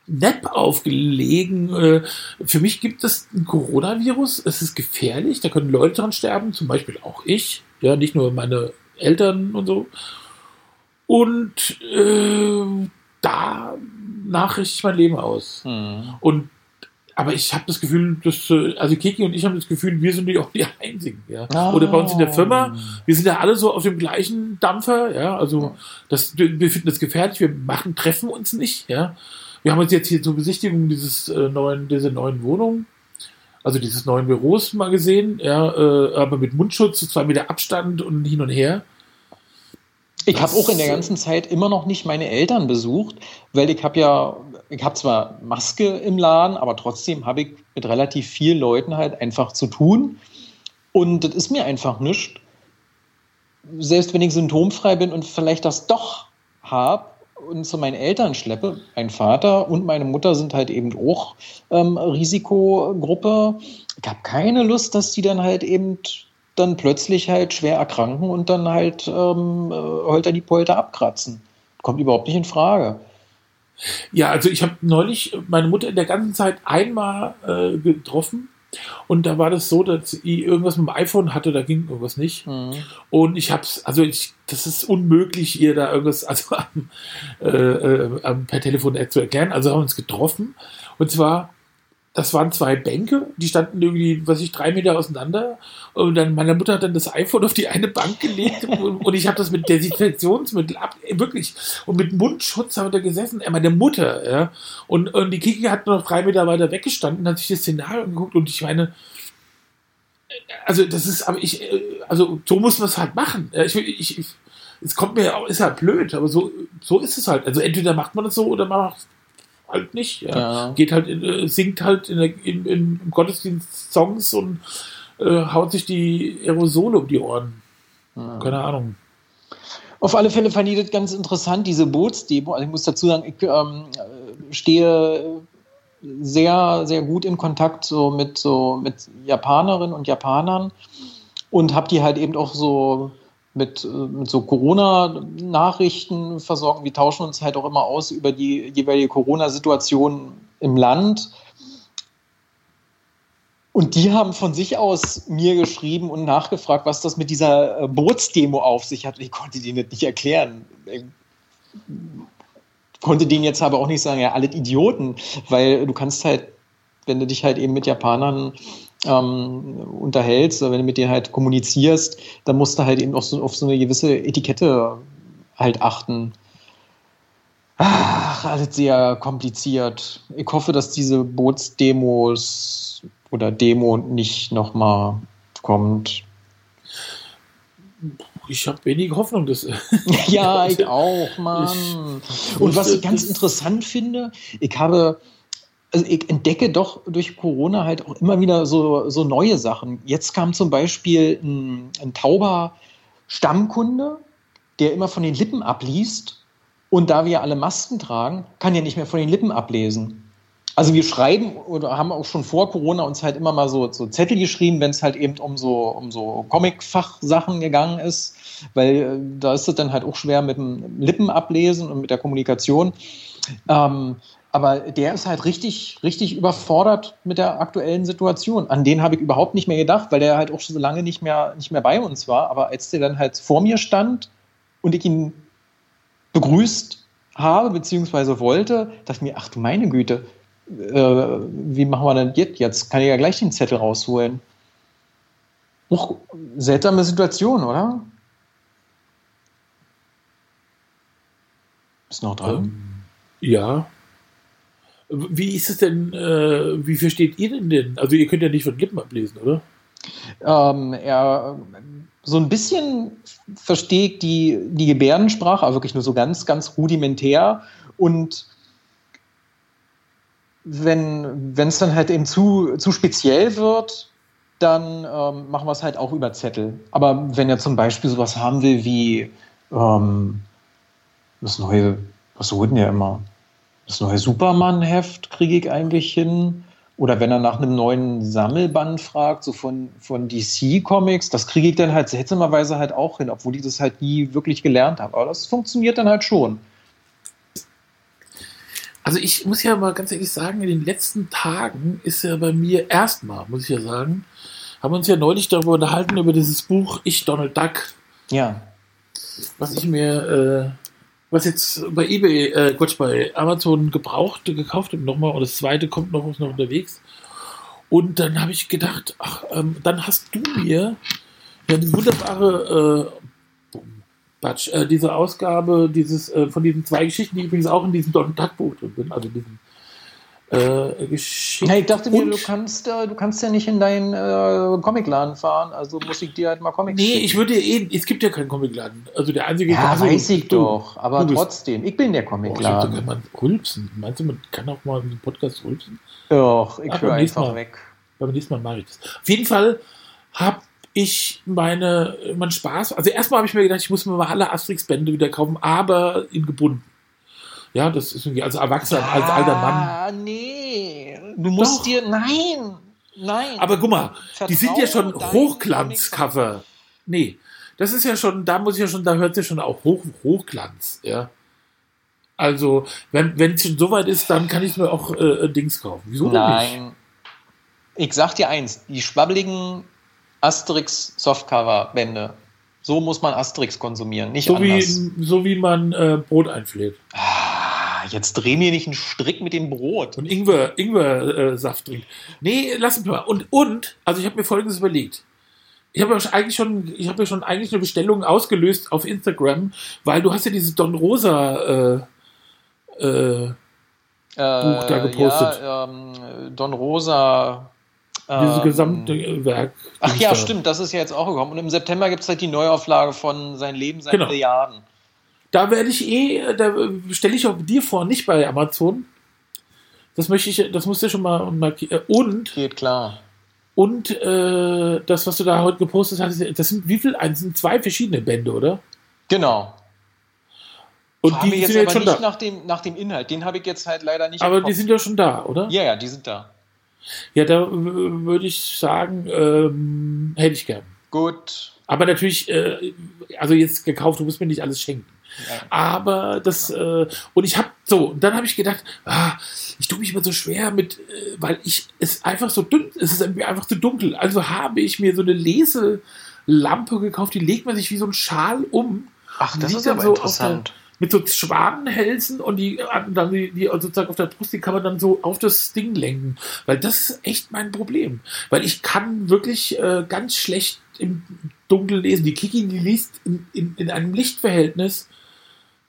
nett aufgelegen. Äh, Für mich gibt es ein Coronavirus, es ist gefährlich, da können Leute dran sterben, zum Beispiel auch ich, ja, nicht nur meine Eltern und so. Und äh, da nachrichte ich mein Leben aus. Hm. Und aber ich habe das Gefühl, dass, äh, also Kiki und ich haben das Gefühl, wir sind die auch die Einzigen, ja. Ah. Oder bei uns in der Firma, wir sind ja alle so auf dem gleichen Dampfer, ja. Also das, wir finden das gefährlich, wir machen, treffen uns nicht, ja. Wir haben uns jetzt hier zur Besichtigung dieses äh, neuen, dieser neuen Wohnung, also dieses neuen Büros mal gesehen, ja, äh, aber mit Mundschutz, zwei Meter Abstand und hin und her. Ich habe auch in der ganzen Zeit immer noch nicht meine Eltern besucht, weil ich habe ja, ich habe zwar Maske im Laden, aber trotzdem habe ich mit relativ vielen Leuten halt einfach zu tun. Und das ist mir einfach nichts. Selbst wenn ich symptomfrei bin und vielleicht das doch habe und zu meinen Eltern schleppe, mein Vater und meine Mutter sind halt eben auch ähm, Risikogruppe. Ich habe keine Lust, dass die dann halt eben dann plötzlich halt schwer erkranken und dann halt ähm, äh, holter die Polter abkratzen. Kommt überhaupt nicht in Frage. Ja, also ich habe neulich meine Mutter in der ganzen Zeit einmal äh, getroffen und da war das so, dass sie irgendwas mit dem iPhone hatte, da ging irgendwas nicht. Und ich hab's, also ich, das ist unmöglich, ihr da irgendwas also am, äh, äh, am- per Telefon zu erklären. Also haben wir uns getroffen. Und zwar, das waren zwei Bänke, die standen irgendwie, was ich, drei Meter auseinander. Und dann meine Mutter hat dann das iPhone auf die eine Bank gelegt und, und ich habe das mit Desinfektionsmittel ab, wirklich. Und mit Mundschutz haben wir da gesessen. Äh, meine Mutter, ja. Und, und die Kiki hat noch drei Meter weiter weggestanden, hat sich das Szenario angeguckt und ich meine, also das ist, aber ich, äh, also so muss man es halt machen. Ja, Ich, ich, ich, es kommt mir auch, ist halt blöd, aber so, so ist es halt. Also entweder macht man das so oder man macht es halt nicht. Ja. Ja. Geht halt, in, äh, singt halt in, in, in, im Gottesdienst Songs und äh, haut sich die Aerosole um die Ohren. Keine Ahnung. Auf alle Fälle fand ich das ganz interessant, diese Bootsdemo. Also ich muss dazu sagen, ich ähm, äh, stehe sehr, sehr gut in Kontakt so mit so mit Japanerinnen und Japanern und habe die halt eben auch so mit, äh, mit so Corona-Nachrichten versorgt. Wir tauschen uns halt auch immer aus über die jeweilige Corona-Situation im Land. Und die haben von sich aus mir geschrieben und nachgefragt, was das mit dieser äh, Bootsdemo auf sich hat. Ich konnte denen das nicht erklären. Ich konnte denen jetzt aber auch nicht sagen, ja, alle Idioten, weil du kannst halt, wenn du dich halt eben mit Japanern ähm, unterhältst, oder wenn du mit denen halt kommunizierst, dann musst du halt eben auch so auf so eine gewisse Etikette halt achten. Ach, alles sehr kompliziert. Ich hoffe, dass diese Bootsdemos oder Demo nicht nochmal kommt. Ich habe wenig Hoffnung, dass. Ja, ich auch, Mann. Und was ich ganz interessant finde, ich habe, also ich entdecke doch durch Corona halt auch immer wieder so, so neue Sachen. Jetzt kam zum Beispiel ein, ein tauber Stammkunde, der immer von den Lippen abliest. Und da wir alle Masken tragen, kann er nicht mehr von den Lippen ablesen. Also wir schreiben oder haben auch schon vor Corona uns halt immer mal so, so Zettel geschrieben, wenn es halt eben um so, um so Comic-Fachsachen gegangen ist, weil äh, da ist es dann halt auch schwer mit dem Lippenablesen und mit der Kommunikation. Ähm, aber der ist halt richtig, richtig überfordert mit der aktuellen Situation. An den habe ich überhaupt nicht mehr gedacht, weil der halt auch schon so lange nicht mehr, nicht mehr bei uns war. Aber als der dann halt vor mir stand und ich ihn begrüßt habe, beziehungsweise wollte, dachte ich mir, ach du meine Güte, äh, wie machen wir denn jetzt? Jetzt kann ich ja gleich den Zettel rausholen. Auch seltsame Situation, oder? Ist noch dran? Ähm, ja. Wie ist es denn, äh, wie versteht ihr denn denn? Also ihr könnt ja nicht von Lippen ablesen, oder? Ähm, er so ein bisschen versteht die, die Gebärdensprache, aber wirklich nur so ganz, ganz rudimentär. Und wenn es dann halt eben zu, zu speziell wird, dann ähm, machen wir es halt auch über Zettel. Aber wenn er zum Beispiel sowas haben will wie ähm, das neue, was holt denn der immer? Das neue Superman-Heft kriege ich eigentlich hin. Oder wenn er nach einem neuen Sammelband fragt, so von, von DC Comics, das kriege ich dann halt seltsamerweise halt auch hin, obwohl ich das halt nie wirklich gelernt habe. Aber das funktioniert dann halt schon. Also ich muss ja mal ganz ehrlich sagen, in den letzten Tagen ist ja bei mir erstmal, muss ich ja sagen, haben wir uns ja neulich darüber unterhalten, über dieses Buch Ich, Donald Duck, Ja. was ich mir was jetzt bei eBay, äh, Quatsch, bei Amazon gebraucht gekauft und nochmal und das zweite kommt noch, ist noch unterwegs. Und dann habe ich gedacht, ach, ähm, dann hast du mir ja die wunderbare äh, Batsch, äh, diese Ausgabe dieses äh, von diesen zwei Geschichten, die übrigens auch in diesem Don drin sind, also diesen äh, Geschichten. Hey, ich dachte mir, du kannst, äh, du kannst ja nicht in deinen äh, Comicladen fahren, also muss ich dir halt mal Comics Nee, schicken. ich würde eh, es gibt ja keinen Comicladen. Also der einzige Ja, also, weiß ich du, doch, aber du trotzdem, ich bin der Boah, ich hab sogar Comicladen. mal rülpsen. Meinst du, man kann auch mal einen Podcast rülpsen? Doch, ich höre einfach Mal. weg. Beim nächsten Mal mache ich das. Auf jeden Fall habe ich meine, meinen Spaß. Also erstmal habe ich mir gedacht, ich muss mir mal alle Asterix-Bände wieder kaufen, aber in gebunden. Ja, das ist irgendwie, als Erwachsener, als alter Mann. Ah, nee. Du musst Doch. dir, nein, nein. Aber guck mal, die sind ja schon Hochglanzcover. Nee, das ist ja schon, da muss ich ja schon, da hört ja schon auch Hoch, Hochglanz, ja. Also, wenn wenn es schon so weit ist, dann kann ich mir auch äh, Dings kaufen. Wieso denn nicht? Nein. Ich sag dir eins, die schwabbeligen Asterix Softcover-Bände, so muss man Asterix konsumieren, nicht So wie, anders. so wie man äh, Brot einfläht. Ah, jetzt dreh mir nicht einen Strick mit dem Brot. Und Ingwer, Ingwer äh, Saft trinkt. Nee, lass mich mal. Und, und, also ich habe mir folgendes überlegt. Ich habe ja schon eigentlich schon, ich habe ja schon eigentlich eine Bestellung ausgelöst auf Instagram, weil du hast ja dieses Don Rosa äh, äh, Buch da gepostet. Ja, ähm, Don Rosa. dieses ähm, gesamte Werk. Ach ja, da. stimmt, das ist ja jetzt auch gekommen. Und im September gibt es halt die Neuauflage von Sein Leben, seine Genau. Milliarden. Da werde ich eh, da stelle ich auch dir vor, nicht bei Amazon. Das möchte ich, das musst du schon mal markieren. Und Geht klar. Und äh, das, was du da heute gepostet hast, das sind wie viel? Das sind zwei verschiedene Bände, oder? Genau. Und Frag die jetzt sind aber jetzt schon nicht da. nach dem, nach dem Inhalt. Den habe ich jetzt halt leider nicht. Aber die sind ja schon da, oder? ja, ja, die sind da. Ja, da äh, würde ich sagen, ähm, hätte ich gern. Gut. Aber natürlich, äh, also jetzt gekauft, du musst mir nicht alles schenken. Aber das, äh, und ich habe so, dann habe ich gedacht, ah, ich tue mich immer so schwer mit, äh, weil ich es einfach so dünn, es ist einfach zu dunkel. Also habe ich mir so eine Leselampe gekauft, die legt man sich wie so ein Schal um. Ach, das ist aber so interessant. mit so Schwanenhälsen und die, dann die, die sozusagen auf der Brust, die kann man dann so auf das Ding lenken. Weil das ist echt mein Problem. Weil ich kann wirklich äh, ganz schlecht im Dunkeln lesen. Die Kiki, die liest in, in, in einem Lichtverhältnis,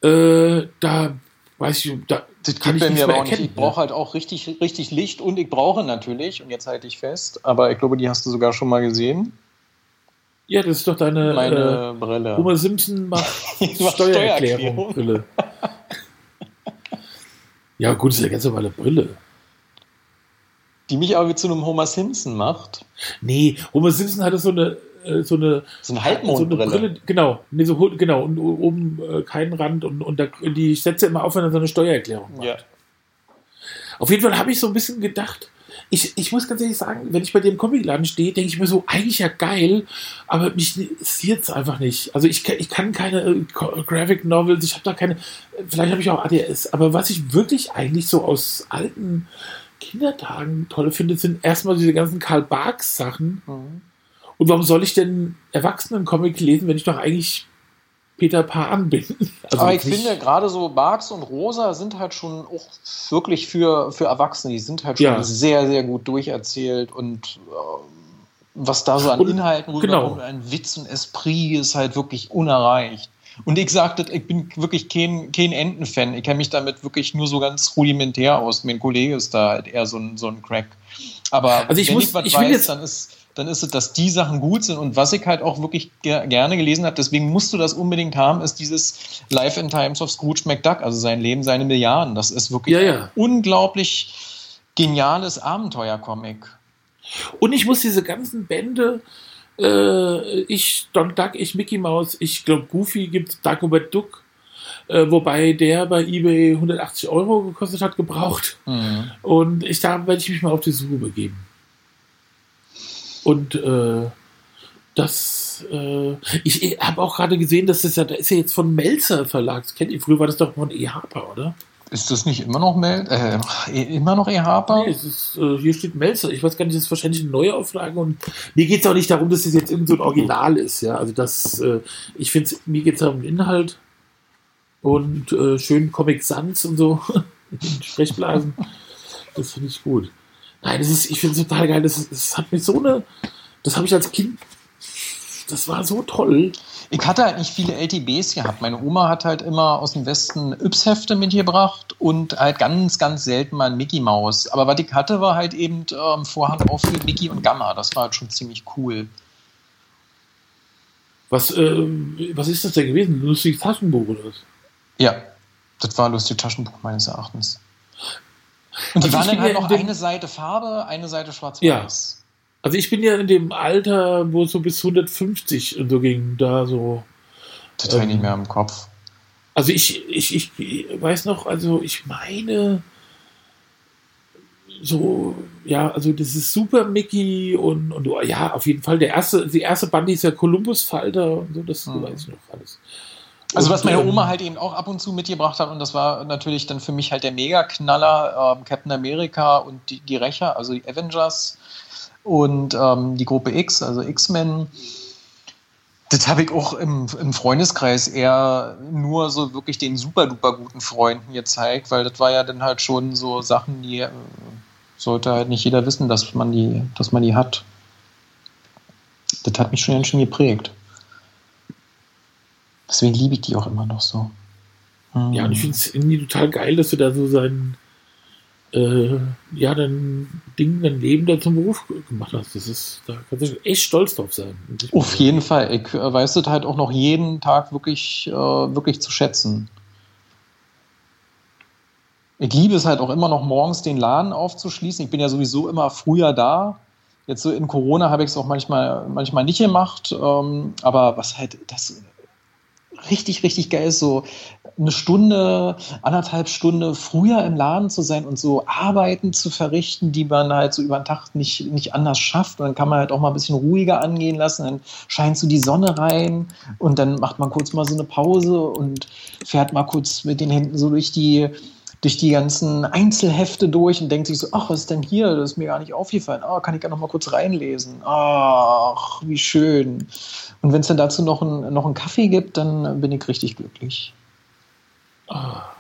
äh, da weiß ich, da Das kann ich bei mir aber auch nicht. Ich brauche halt auch richtig, richtig Licht und ich brauche natürlich, und jetzt halte ich fest, aber ich glaube, die hast du sogar schon mal gesehen, ja, das ist doch deine meine äh, Brille. Homer Simpson macht Steuererklärung. Brille. ja, gut, ist ja ganz normale Brille. Die mich aber zu einem Homer Simpson macht. Nee, Homer Simpson hatte so eine, äh, so eine So eine So eine Halbmondbrille. Brille, genau, nee, so, genau, und oben äh, kein Rand und, und da, die setzt ja immer auf, wenn er so eine Steuererklärung macht. ja. Auf jeden Fall habe ich so ein bisschen gedacht, ich, ich muss ganz ehrlich sagen, wenn ich bei dem Comicladen stehe, denke ich mir so, eigentlich ja geil, aber mich interessiert es einfach nicht. Also ich, kann- ich kann keine äh, Graphic Novels, ich habe da keine, vielleicht habe ich auch ADS, aber was ich wirklich eigentlich so aus alten Kindertagen toll finde, sind erstmal diese ganzen Karl Barks Sachen. Mhm. Und warum soll ich denn Erwachsenen-Comic lesen, wenn ich doch eigentlich Peter Pan bin? Also aber ich finde, gerade so Barks und Rosa sind halt schon auch wirklich für, für Erwachsene. Die sind halt schon Ja. sehr, sehr gut durcherzählt und äh, was da so an Und- Inhalten genau. rüberkommt, ein Witz und Esprit ist halt wirklich unerreicht. Und ich sagte, ich bin wirklich kein, kein Enten-Fan. Ich kenne mich damit wirklich nur so ganz rudimentär aus. Mein Kollege ist da halt eher so ein, so ein Crack. Aber Also ich wenn muss- ich was ich weiß, jetzt- dann ist, dann ist es, dass die Sachen gut sind. Und was ich halt auch wirklich ger gerne gelesen habe, deswegen musst du das unbedingt haben, ist dieses Life in Times of Scrooge McDuck, also sein Leben, seine Milliarden. Das ist wirklich Ja, ja. ein unglaublich geniales Abenteuercomic. Und ich muss diese ganzen Bände, äh, ich, Don Duck, ich, Mickey Mouse, ich glaube, Goofy gibt Dagobert Duck, äh, wobei der bei eBay 180 Euro gekostet hat, gebraucht. Mhm. Und ich, da werde ich mich mal auf die Suche begeben. Und äh, das, äh, ich habe auch gerade gesehen, dass das ja, da ist ja jetzt von Melzer Verlag. Das kennt ihr, früher war das doch von E. Harper, oder? Ist das nicht immer noch Mel äh, immer noch E. Harper? Nee, ist, äh, hier steht Melzer. Ich weiß gar nicht, das ist wahrscheinlich eine Neuauflage und mir geht es auch nicht darum, dass das jetzt irgend so ein Original ist, ja. Also das, äh, ich finde, mir geht es um den Inhalt und äh, schön Comic Sans und so in Sprechblasen. Das finde ich gut. Nein, das ist, ich finde es total geil. Das, das hat mich so eine, das habe ich als Kind, das war so toll. Ich hatte halt nicht viele LTBs gehabt. Meine Oma hat halt immer aus dem Westen Yps-Hefte mitgebracht und halt ganz, ganz selten mal ein Mickey Maus. Aber was ich hatte, war halt eben ähm, Vorhang auf viel Mickey und Gamma. Das war halt schon ziemlich cool. Was, äh, was ist das denn gewesen? Lustiges Taschenbuch oder was? Ja, das war ein lustiges Taschenbuch meines Erachtens. Und die also waren dann halt noch eine Seite Farbe, eine Seite schwarz-weiß. Ja. Also ich bin ja in dem Alter, wo es so bis 150 und so ging, da so. Das ähm, ich nicht mehr im Kopf. Also ich, ich, ich weiß noch, also ich meine, so, ja, also das ist Super Mickey und, und ja, auf jeden Fall. Der erste, die erste Band ist ja Columbus-Falter und so, das mhm. weiß ich noch alles. Also was meine ähm, Oma halt eben auch ab und zu mitgebracht hat und das war natürlich dann für mich halt der Mega-Knaller, ähm, Captain America und die, die Rächer, also die Avengers und ähm, die Gruppe X, also X-Men. Das habe ich auch im, im, Freundeskreis eher nur so wirklich den super duper guten Freunden gezeigt, weil das war ja dann halt schon so Sachen, die äh, sollte halt nicht jeder wissen, dass man die, dass man die hat. Das hat mich schon ganz schön geprägt. Deswegen liebe ich die auch immer noch so. Hm. Ja, und ich finde es irgendwie total geil, dass du da so sein, äh, ja, dein Ding, dein Leben da zum Beruf gemacht hast. Das ist, da kannst du echt stolz drauf sein. Auf jeden Fall. Ich äh, weiß das halt auch noch jeden Tag wirklich, äh, wirklich zu schätzen. Ich liebe es halt auch immer noch morgens den Laden aufzuschließen. Ich bin ja sowieso immer früher da. Jetzt so in Corona habe ich es auch manchmal, manchmal nicht gemacht. Ähm, aber was halt, das richtig, richtig geil ist, so eine Stunde, anderthalb Stunde früher im Laden zu sein und so Arbeiten zu verrichten, die man halt so über den Tag nicht, nicht anders schafft. Und dann kann man halt auch mal ein bisschen ruhiger angehen lassen. Dann scheint so die Sonne rein und dann macht man kurz mal so eine Pause und fährt mal kurz mit den Händen so durch die, durch die ganzen Einzelhefte durch und denkt sich so, ach, was ist denn hier? Das ist mir gar nicht aufgefallen. Ah, kann ich ja noch mal kurz reinlesen. Ach, wie schön. Und wenn es dann dazu noch, ein, noch einen Kaffee gibt, dann bin ich richtig glücklich. Oh,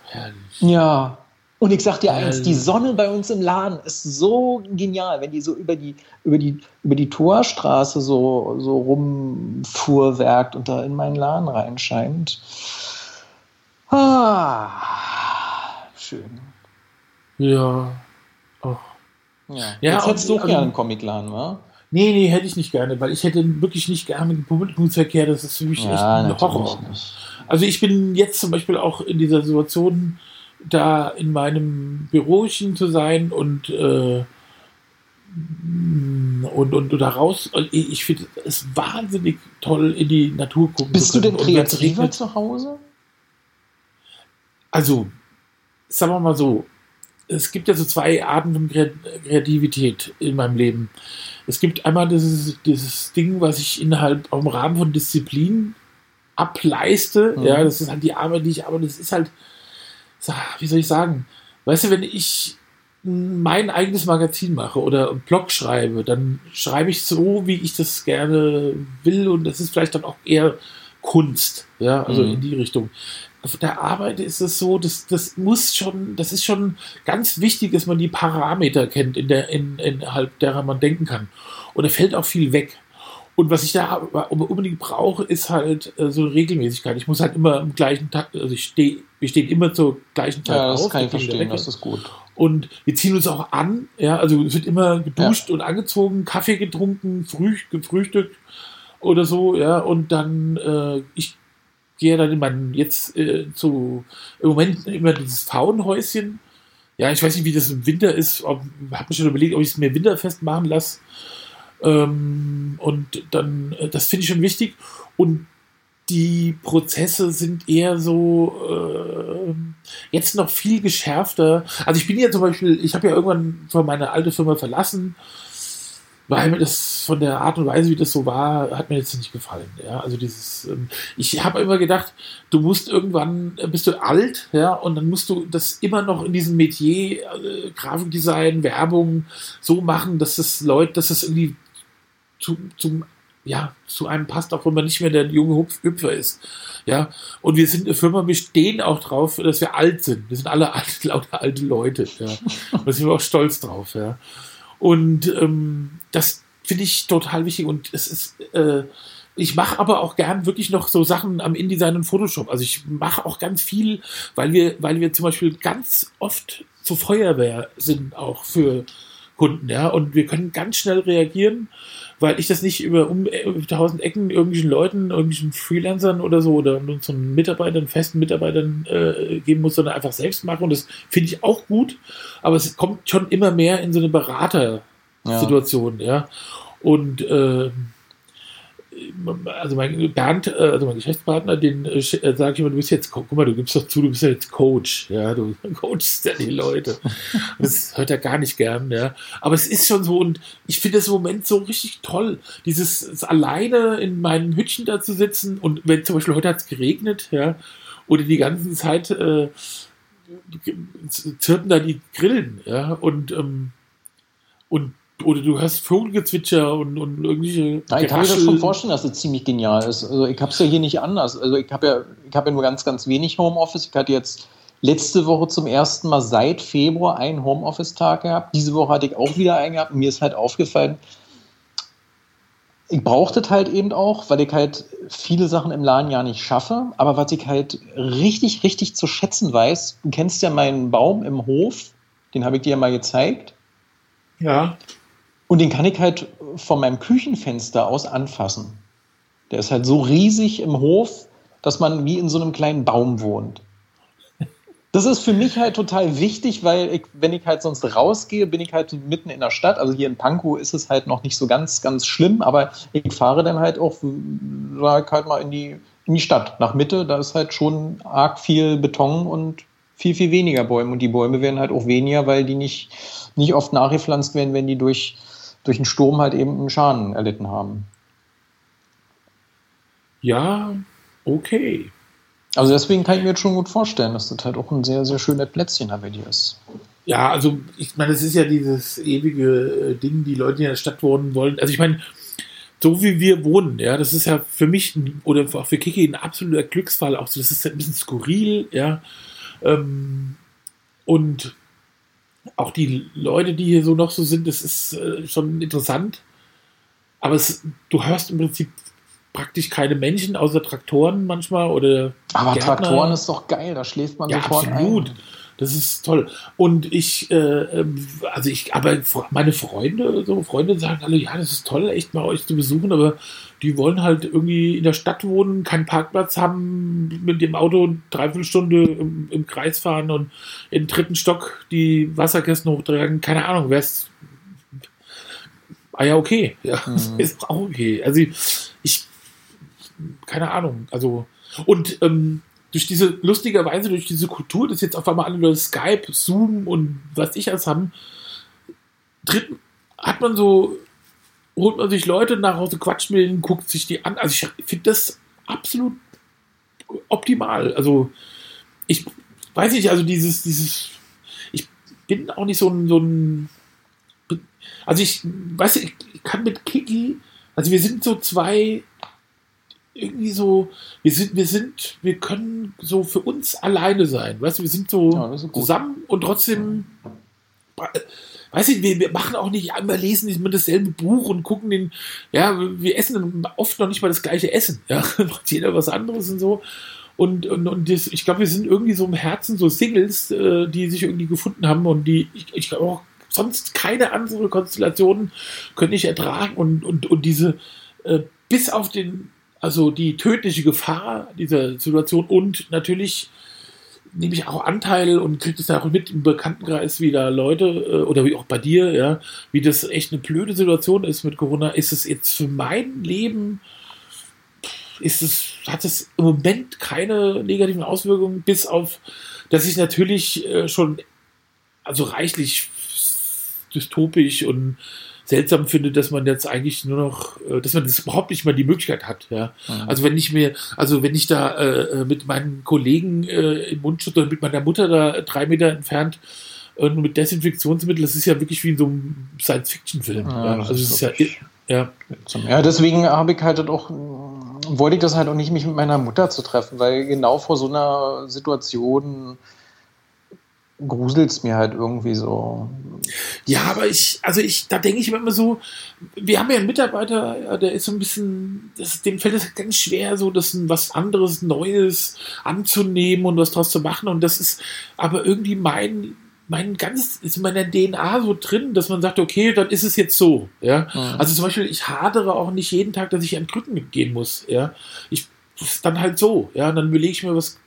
herrlich. Ja. Und ich sag dir eins, die Sonne bei uns im Laden ist so genial, wenn die so über die, über die, über die Torstraße so, so rumfuhrwerkt und da in meinen Laden reinscheint. Ah, schön. Ja. Oh. Ja. ja Jetzt hättest du auch gerne einen Comicladen, wa? Nee, nee, hätte ich nicht gerne, weil ich hätte wirklich nicht gerne den Publikumsverkehr, das ist für mich ja, echt ein Horror. Nicht. Also ich bin jetzt zum Beispiel auch in dieser Situation, da in meinem Bürochen zu sein und äh, und, und, und da raus. Ich finde es wahnsinnig toll, in die Natur gucken Bist du denn kreativer zu Hause? Also, sagen wir mal so, es gibt ja so zwei Arten von Kreativität in meinem Leben. Es gibt einmal dieses, dieses Ding, was ich innerhalb im Rahmen von Disziplin ableiste. Mhm. Ja, das ist halt die Arbeit, die ich aber das ist halt, wie soll ich sagen, weißt du, wenn ich mein eigenes Magazin mache oder einen Blog schreibe, dann schreibe ich so, wie ich das gerne will und das ist vielleicht dann auch eher Kunst, ja, also mhm. in die Richtung auf der Arbeit ist es so, das, das muss schon, das ist schon ganz wichtig, dass man die Parameter kennt, in der, in, innerhalb derer man denken kann. Und da fällt auch viel weg. Und was ich da unbedingt brauche, ist halt äh, so eine Regelmäßigkeit. Ich muss halt immer im gleichen Tag, also ich stehe, wir stehen immer zur gleichen Zeit ja, das auf. Kann ich verstehen, das ist gut. Und wir ziehen uns auch an, ja, also es wird immer geduscht ja. und angezogen, Kaffee getrunken, früh, gefrühstückt oder so, ja, und dann, äh, ich gehe dann in mein, jetzt äh, zu, im Moment immer dieses Faunhäuschen. Ja, ich weiß nicht, wie das im Winter ist. Habe mir schon überlegt, ob ich es mir winterfest machen lasse. Ähm, und dann, äh, das finde ich schon wichtig. Und die Prozesse sind eher so äh, jetzt noch viel geschärfter. Also ich bin ja zum Beispiel, ich habe ja irgendwann von meiner alte Firma verlassen weil mir das von der Art und Weise, wie das so war, hat mir jetzt nicht gefallen. Ja, also dieses, ähm, ich habe immer gedacht, du musst irgendwann, äh, bist du alt, ja, und dann musst du das immer noch in diesem Metier, äh, Grafikdesign, Werbung so machen, dass das Leute, dass das irgendwie zu, zum ja, zu einem passt, auch wenn man nicht mehr der junge Hupf Hüpfer ist. Ja, und wir sind eine Firma, wir stehen auch drauf, dass wir alt sind. Wir sind alle alte, lauter alte Leute. Ja. Und da sind wir auch stolz drauf. Ja. Und ähm, das finde ich total wichtig. Und es ist, äh, ich mache aber auch gern wirklich noch so Sachen am InDesign und Photoshop. Also ich mache auch ganz viel, weil wir, weil wir zum Beispiel ganz oft zur Feuerwehr sind auch für Kunden, ja. Und wir können ganz schnell reagieren weil ich das nicht über um, äh, tausend Ecken irgendwelchen Leuten, irgendwelchen Freelancern oder so oder unseren Mitarbeitern, festen Mitarbeitern äh, geben muss, sondern einfach selbst machen. Und das finde ich auch gut, aber es kommt schon immer mehr in so eine Beratersituation, ja. ja. Und äh, also mein Bernd, äh, also mein Geschäftspartner, den äh, äh, sage ich immer, du bist jetzt, guck mal, du gibst doch zu, du bist ja jetzt Coach, ja, du coachst ja die Leute. Das hört er gar nicht gern, ja. Aber es ist schon so und ich finde das im Moment so richtig toll, dieses alleine in meinem Hütchen da zu sitzen und wenn zum Beispiel heute hat es geregnet, ja, oder die ganze Zeit äh, zirpen da die Grillen, ja, und ähm, und oder du hast Vogelgezwitscher und, und irgendwelche. Ja, ich kann mir das schon vorstellen, dass es ziemlich genial ist. Also ich habe es ja hier nicht anders. Also ich habe ja, ich habe ja nur ganz, ganz wenig Homeoffice. Ich hatte jetzt letzte Woche zum ersten Mal seit Februar einen Homeoffice-Tag gehabt. Diese Woche hatte ich auch wieder einen gehabt. Mir ist halt aufgefallen, ich brauchte das halt eben auch, weil ich halt viele Sachen im Laden ja nicht schaffe. Aber was ich halt richtig, richtig zu schätzen weiß, du kennst ja meinen Baum im Hof, den habe ich dir ja mal gezeigt. Ja. Und den kann ich halt von meinem Küchenfenster aus anfassen. Der ist halt so riesig im Hof, dass man wie in so einem kleinen Baum wohnt. Das ist für mich halt total wichtig, weil ich, wenn ich halt sonst rausgehe, bin ich halt mitten in der Stadt. Also hier in Pankow ist es halt noch nicht so ganz, ganz schlimm, aber ich fahre dann halt auch, sag halt mal in die, in die Stadt, nach Mitte. Da ist halt schon arg viel Beton und viel, viel weniger Bäume. Und die Bäume werden halt auch weniger, weil die nicht, nicht oft nachgepflanzt werden, wenn die durch durch einen Sturm halt eben einen Schaden erlitten haben. Ja, okay. Also deswegen kann ich mir jetzt schon gut vorstellen, dass das halt auch ein sehr, sehr schönes Plätzchen bei dir ist. Ja, also ich meine, es ist ja dieses ewige äh, Ding, die Leute, in der Stadt wohnen wollen. Also ich meine, so wie wir wohnen, ja, das ist ja für mich oder auch für Kiki ein absoluter Glücksfall. Auch so, das ist ein bisschen skurril, ja. Ähm, und auch die Leute, die hier so noch so sind, das ist äh, schon interessant. Aber es, du hörst im Prinzip praktisch keine Menschen außer Traktoren manchmal oder. Aber Gärtner. Traktoren ist doch geil, da schläft man ja, sofort absolut. ein. Das ist toll. Und ich, äh, ähm, also ich, aber meine Freunde, so Freunde sagen alle, ja, das ist toll, echt mal euch zu besuchen, aber die wollen halt irgendwie in der Stadt wohnen, keinen Parkplatz haben, mit dem Auto dreiviertel Stunde im, im Kreis fahren und im dritten Stock die Wasserkästen hochtragen. Keine Ahnung, wer es. Ah ja, okay. Ja, mhm. ist auch okay. Also ich, ich keine Ahnung. Also, und ähm, durch diese, lustigerweise, durch diese Kultur, dass jetzt auf einmal alle über Skype, Zoom und was ich alles haben, dritten, hat man so, holt man sich Leute nach Hause, quatscht mit denen, guckt sich die an. Also ich finde das absolut optimal. Also ich weiß nicht, also dieses, dieses, ich bin auch nicht so ein, so ein, also ich weiß, ich kann mit Kiki, also wir sind so zwei irgendwie so, wir sind, wir sind, wir können so für uns alleine sein. Weißt du, wir sind so ja, zusammen und trotzdem, weiß ich, wir, wir machen auch nicht einmal lesen immer dasselbe Buch und gucken den, ja, wir essen oft noch nicht mal das gleiche Essen. Ja, macht jeder was anderes und so. Und, und, und das, ich glaube, wir sind irgendwie so im Herzen so Singles, äh, die sich irgendwie gefunden haben und die, ich, ich glaube auch sonst keine andere Konstellation könnte ich ertragen und, und, und diese, äh, bis auf den also die tödliche Gefahr dieser Situation und natürlich nehme ich auch Anteil und kriege das ja auch mit im Bekanntenkreis wieder Leute äh, oder wie auch bei dir, ja, wie das echt eine blöde Situation ist mit Corona. Ist es jetzt für mein Leben, ist es, hat es im Moment keine negativen Auswirkungen, bis auf, dass ich natürlich äh, schon also reichlich dystopisch und seltsam finde, dass man jetzt eigentlich nur noch, äh, dass man das überhaupt nicht mal die Möglichkeit hat. Ja. Mhm. Also wenn ich mir, also wenn ich da äh, mit meinen Kollegen äh, im Mundschutz oder mit meiner Mutter da drei Meter entfernt äh, mit Desinfektionsmittel, das ist ja wirklich wie in so einem Science-Fiction-Film. Ja, ja. Also es ist ja Ja. Ja, deswegen habe ich halt auch, wollte ich das halt auch nicht, mich mit meiner Mutter zu treffen, weil genau vor so einer Situation gruselt es mir halt irgendwie so. Ja, aber ich, also ich, da denke ich immer so, wir haben ja einen Mitarbeiter, der ist so ein bisschen, das, dem fällt es ganz schwer, so das was anderes, Neues anzunehmen und was draus zu machen. Und das ist aber irgendwie mein, mein ganz, ist in meiner DNA so drin, dass man sagt, okay, dann ist es jetzt so. Ja. Mhm. Also zum Beispiel, ich hadere auch nicht jeden Tag, dass ich an Krücken gehen muss. Ja. Ich, das ist dann halt so. Ja. Dann überlege ich mir, was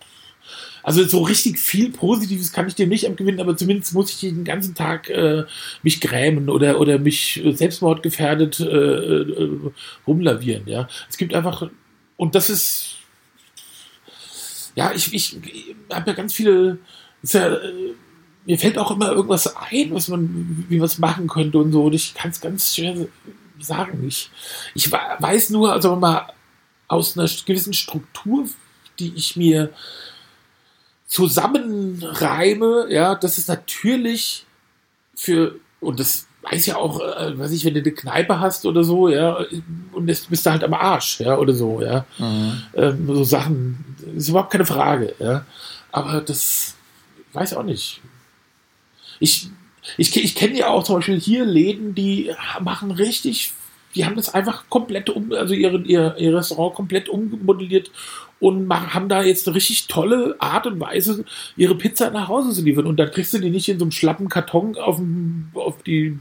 also so richtig viel Positives kann ich dem nicht abgewinnen, aber zumindest muss ich den ganzen Tag äh, mich grämen oder, oder mich selbstmordgefährdet äh, äh, rumlavieren. Ja, es gibt einfach und das ist ja ich ich, ich habe ja ganz viele ja, äh, mir fällt auch immer irgendwas ein, was man wie man es machen könnte und so und ich kann es ganz schwer sagen. Ich ich weiß nur also mal aus einer gewissen Struktur, die ich mir zusammenreime, ja, das ist natürlich für, und das weiß ja auch, äh, weiß ich, wenn du eine Kneipe hast oder so, ja, und jetzt bist du halt am Arsch, ja, oder so, ja. Mhm. Ähm, so Sachen, ist überhaupt keine Frage, ja. Aber das weiß auch nicht. Ich, ich, ich kenne ja auch zum Beispiel hier Läden, die machen richtig die haben das einfach komplett um, also ihre, ihr, ihr Restaurant komplett ummodelliert und machen, haben da jetzt eine richtig tolle Art und Weise, ihre Pizza nach Hause zu liefern. Und dann kriegst du die nicht in so einem schlappen Karton auf, auf die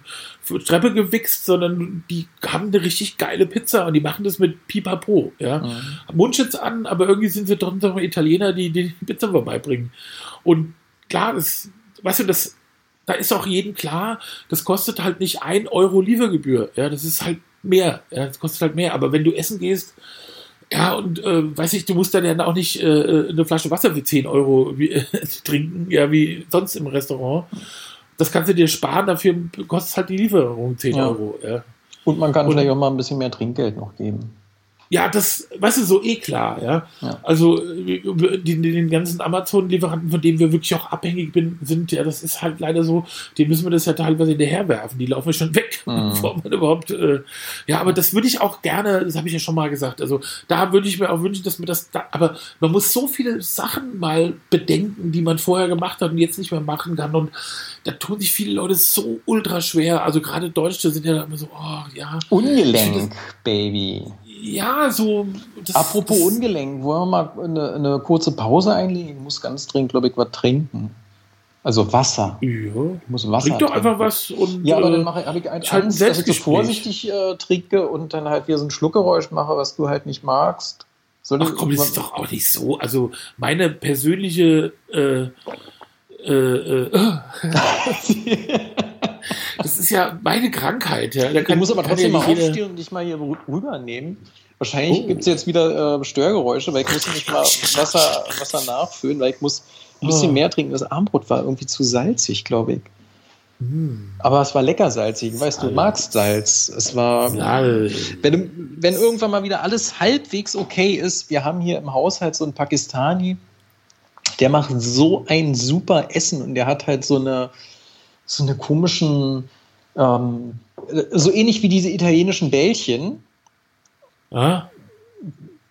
Treppe gewichst, sondern die haben eine richtig geile Pizza und die machen das mit Pipapo. Ja? Mhm. Mundschutz an, aber irgendwie sind sie trotzdem Italiener, die die Pizza vorbeibringen. Und klar, das, weißt du, das, da ist auch jedem klar, das kostet halt nicht ein Euro Liefergebühr. Ja, das ist halt mehr. Ja, das kostet halt mehr. Aber wenn du essen gehst, ja, und äh, weiß ich, du musst dann ja auch nicht äh, eine Flasche Wasser für 10 Euro wie, äh, trinken, ja, wie sonst im Restaurant. Das kannst du dir sparen, dafür kostet halt die Lieferung 10 ja. Euro. Ja. Und man kann und, vielleicht auch mal ein bisschen mehr Trinkgeld noch geben. Ja, das, weißt du, so eh klar, ja. ja. Also die, den ganzen Amazon-Lieferanten, von denen wir wirklich auch abhängig bin, sind, ja, das ist halt leider so, die müssen wir das ja teilweise hinterherwerfen. Die laufen schon weg, mhm. bevor man überhaupt. Äh, ja, aber das würde ich auch gerne, das habe ich ja schon mal gesagt. Also da würde ich mir auch wünschen, dass mir das da, aber man muss so viele Sachen mal bedenken, die man vorher gemacht hat und jetzt nicht mehr machen kann. Und da tun sich viele Leute so ultra schwer. Also gerade Deutsche sind ja immer so, oh ja. Ungelenk, Baby ja, so. Apropos das, Ungelenk, wollen wir mal eine, eine, kurze Pause einlegen? Ich muss ganz dringend, glaube ich, was trinken. Also Wasser. Ja. Ich muss Wasser. Trink doch einfach was und. Ja, aber dann mache ich, habe ich ein, halt Angst, dass ich so vorsichtig äh, trinke und dann halt wieder so ein Schluckgeräusch mache, was du halt nicht magst. Soll Ach komm, das ist doch auch nicht so. Also meine persönliche äh, äh, äh, Das ist ja meine Krankheit. Ja. Da kann, ich muss aber trotzdem mal aufstehen und dich mal hier rübernehmen. Wahrscheinlich oh. gibt es jetzt wieder äh, Störgeräusche, weil ich muss nicht mal Wasser, Wasser nachfüllen, weil ich muss ein bisschen oh. mehr trinken. Das Armbrot war irgendwie zu salzig, glaube ich. Mm. Aber es war lecker salzig. Weißt Salz. du, magst Salz. Es war. Wenn, wenn irgendwann mal wieder alles halbwegs okay ist, wir haben hier im Haushalt so einen Pakistani, der macht so ein super Essen und der hat halt so eine, so eine komischen, ähm, so ähnlich wie diese italienischen Bällchen. Ah.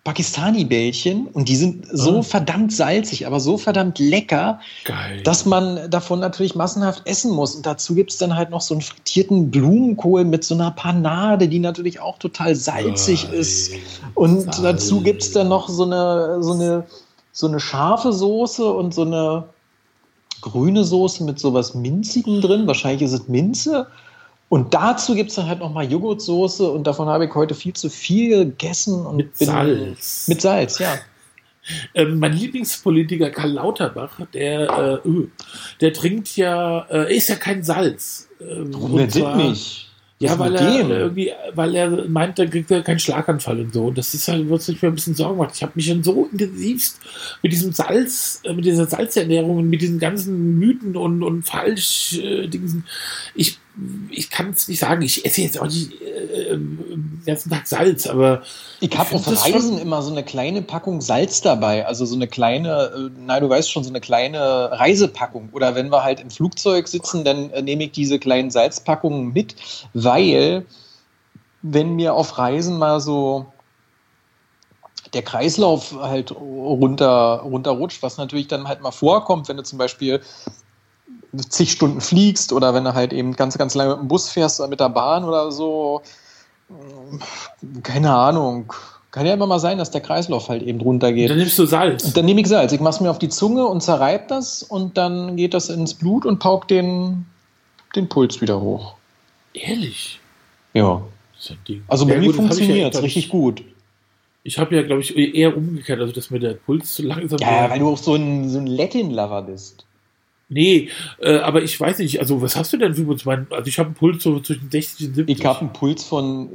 Pakistani-Bällchen und die sind so ah. verdammt salzig, aber so verdammt lecker, Geil. dass man davon natürlich massenhaft essen muss. Und dazu gibt es dann halt noch so einen frittierten Blumenkohl mit so einer Panade, die natürlich auch total salzig Geil. ist. Und Salz. dazu gibt es dann noch so eine, so eine, so eine scharfe Soße und so eine grüne Soße mit sowas Minzigem drin. Wahrscheinlich ist es Minze. Und dazu gibt es dann halt nochmal Joghurtsoße und davon habe ich heute viel zu viel gegessen. Und mit Salz. Mit Salz, ja. Ähm, mein Lieblingspolitiker Karl Lauterbach, der, äh, der trinkt ja, äh, ist ja kein Salz. Ähm, Warum denn nicht? Ja, weil er irgendwie, weil er meint, dann kriegt er keinen Schlaganfall und so. Und das ist halt, sich mir ein bisschen Sorgen gemacht. Ich habe mich schon so intensivst mit diesem Salz, äh, mit dieser Salzernährung und mit diesen ganzen Mythen und, und falsch äh. Ich ich kann es nicht sagen, ich esse jetzt auch nicht äh, den ganzen Tag Salz, aber. Ich habe auf Reisen immer so eine kleine Packung Salz dabei, also so eine kleine, äh, nein, du weißt schon, so eine kleine Reisepackung. Oder wenn wir halt im Flugzeug sitzen, dann äh, nehme ich diese kleinen Salzpackungen mit, weil wenn mir auf Reisen mal so der Kreislauf halt runter, runterrutscht, was natürlich dann halt mal vorkommt, wenn du zum Beispiel zig Stunden fliegst oder wenn du halt eben ganz, ganz lange mit dem Bus fährst oder mit der Bahn oder so. Keine Ahnung. Kann ja immer mal sein, dass der Kreislauf halt eben runtergeht. Dann nimmst du Salz. Dann nehme ich Salz. Ich mache es mir auf die Zunge und zerreib das und dann geht das ins Blut und paukt den, den Puls wieder hoch. Ehrlich? Ja. Also bei Ja, mir funktioniert es ja, richtig gut. Ich habe ja, glaube ich, eher umgekehrt, also dass mir der Puls zu langsam Ja, weil du auch so ein, so ein Latin-Lover bist. Nee, äh, aber ich weiß nicht, also was hast du denn für Puls? Mein- Also ich habe einen Puls so zwischen 60 und 70. Ich habe einen Puls von,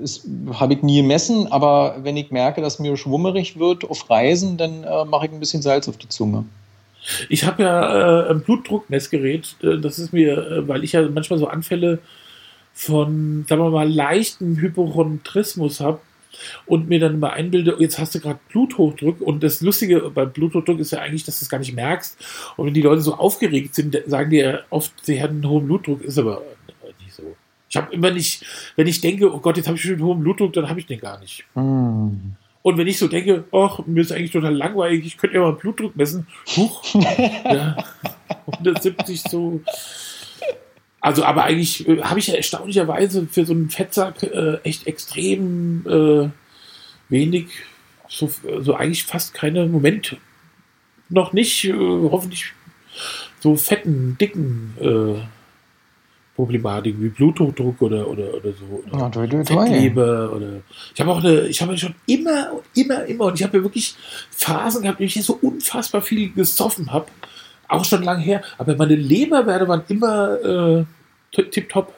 habe ich nie gemessen, aber wenn ich merke, dass mir schwummerig wird auf Reisen, dann äh, mache ich ein bisschen Salz auf die Zunge. Ich habe ja äh, ein Blutdruckmessgerät. Äh, das ist mir, äh, weil ich ja manchmal so Anfälle von, sagen wir mal, leichten Hypochondrismus habe und mir dann immer einbilde, jetzt hast du gerade Bluthochdruck. Und das Lustige beim Bluthochdruck ist ja eigentlich, dass du es gar nicht merkst. Und wenn die Leute so aufgeregt sind, sagen die ja oft, sie hätten einen hohen Blutdruck, ist aber nicht so. Ich habe immer nicht, wenn ich denke, oh Gott, jetzt habe ich schon einen hohen Blutdruck, dann habe ich den gar nicht. Hm. Und wenn ich so denke, ach, mir ist eigentlich total langweilig, ich könnte ja mal Blutdruck messen. Huch, ja, 170 so. Also, aber eigentlich äh, habe ich ja erstaunlicherweise für so einen Fettsack äh, echt extrem äh, wenig, so, so eigentlich fast keine Moment, noch nicht, äh, hoffentlich so fetten, dicken äh, Problematiken wie Bluthochdruck oder, oder, oder so. Oder Ja. Fettleber oder ich habe auch eine, ich habe schon immer und immer, immer und ich habe ja wirklich Phasen gehabt, in denen ich so unfassbar viel gesoffen habe. Auch schon lang her, aber meine Leberwerte waren immer äh, tipptopp.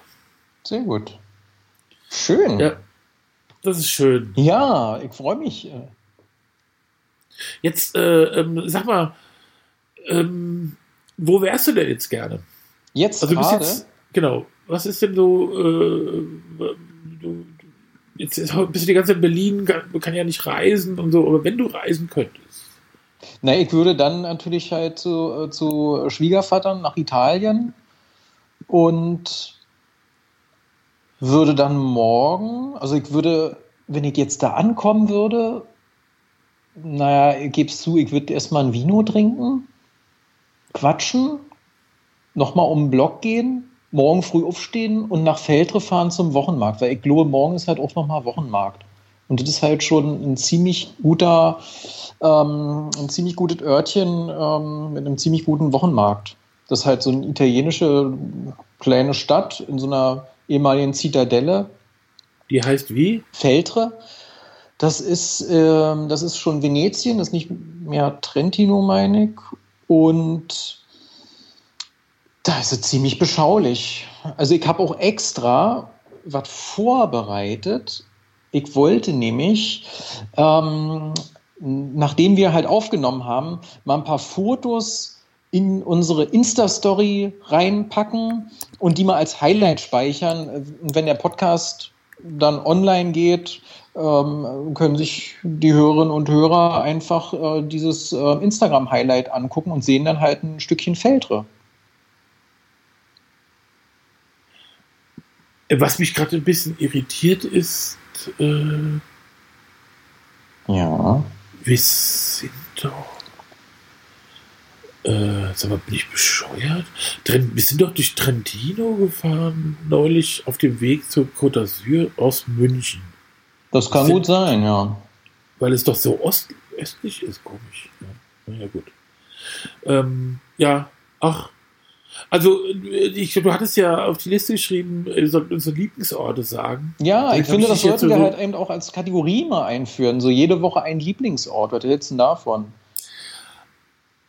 Sehr gut. Schön. Ja, das ist schön. Ja, ich freue mich. äh. Jetzt äh, ähm, sag mal, ähm, wo wärst du denn jetzt gerne? Jetzt Also gerade, jetzt, genau, was ist denn so, äh, du, jetzt ist- bist du die ganze Zeit in Berlin, kann, kann ja nicht reisen und so, aber wenn du reisen könntest, na, ich würde dann natürlich halt zu, äh, zu Schwiegervatern nach Italien und würde dann morgen, also ich würde, wenn ich jetzt da ankommen würde, naja, ich gebe es zu, ich würde erstmal ein Vino trinken, quatschen, nochmal um den Block gehen, morgen früh aufstehen und nach Feldre fahren zum Wochenmarkt, weil ich glaube, morgen ist halt auch nochmal Wochenmarkt. Und das ist halt schon ein ziemlich guter, ähm, ein ziemlich gutes Örtchen ähm, mit einem ziemlich guten Wochenmarkt. Das ist halt so eine italienische kleine Stadt in so einer ehemaligen Zitadelle, die heißt wie? Feltre. Das ist, ähm, das ist schon Venetien, das ist nicht mehr Trentino, meine ich. Und da ist es ziemlich beschaulich. Also ich habe auch extra was vorbereitet. Ich wollte nämlich, ähm, nachdem wir halt aufgenommen haben, mal ein paar Fotos in unsere Insta-Story reinpacken und die mal als Highlight speichern. Wenn der Podcast dann online geht, ähm, können sich die Hörerinnen und Hörer einfach äh, dieses äh, Instagram-Highlight angucken und sehen dann halt ein Stückchen Feldre. Was mich gerade ein bisschen irritiert ist, äh, Ja. wir sind doch. Äh, sag mal, bin ich bescheuert? Tren wir sind doch durch Trentino gefahren, neulich auf dem Weg zur Côte d'Azur aus München. Das kann Sind- gut sein, ja. Weil es doch so ost östlich ist, komisch. Ja, na ja gut. Ähm, ja, ach. Also, äh, ich, du hattest ja auf die Liste geschrieben, wir sollten unsere Lieblingsorte sagen. Ja, ich hab finde, ich das sollten wir so- halt eben auch als Kategorie mal einführen. So jede Woche ein Lieblingsort. Was hältst du denn davon?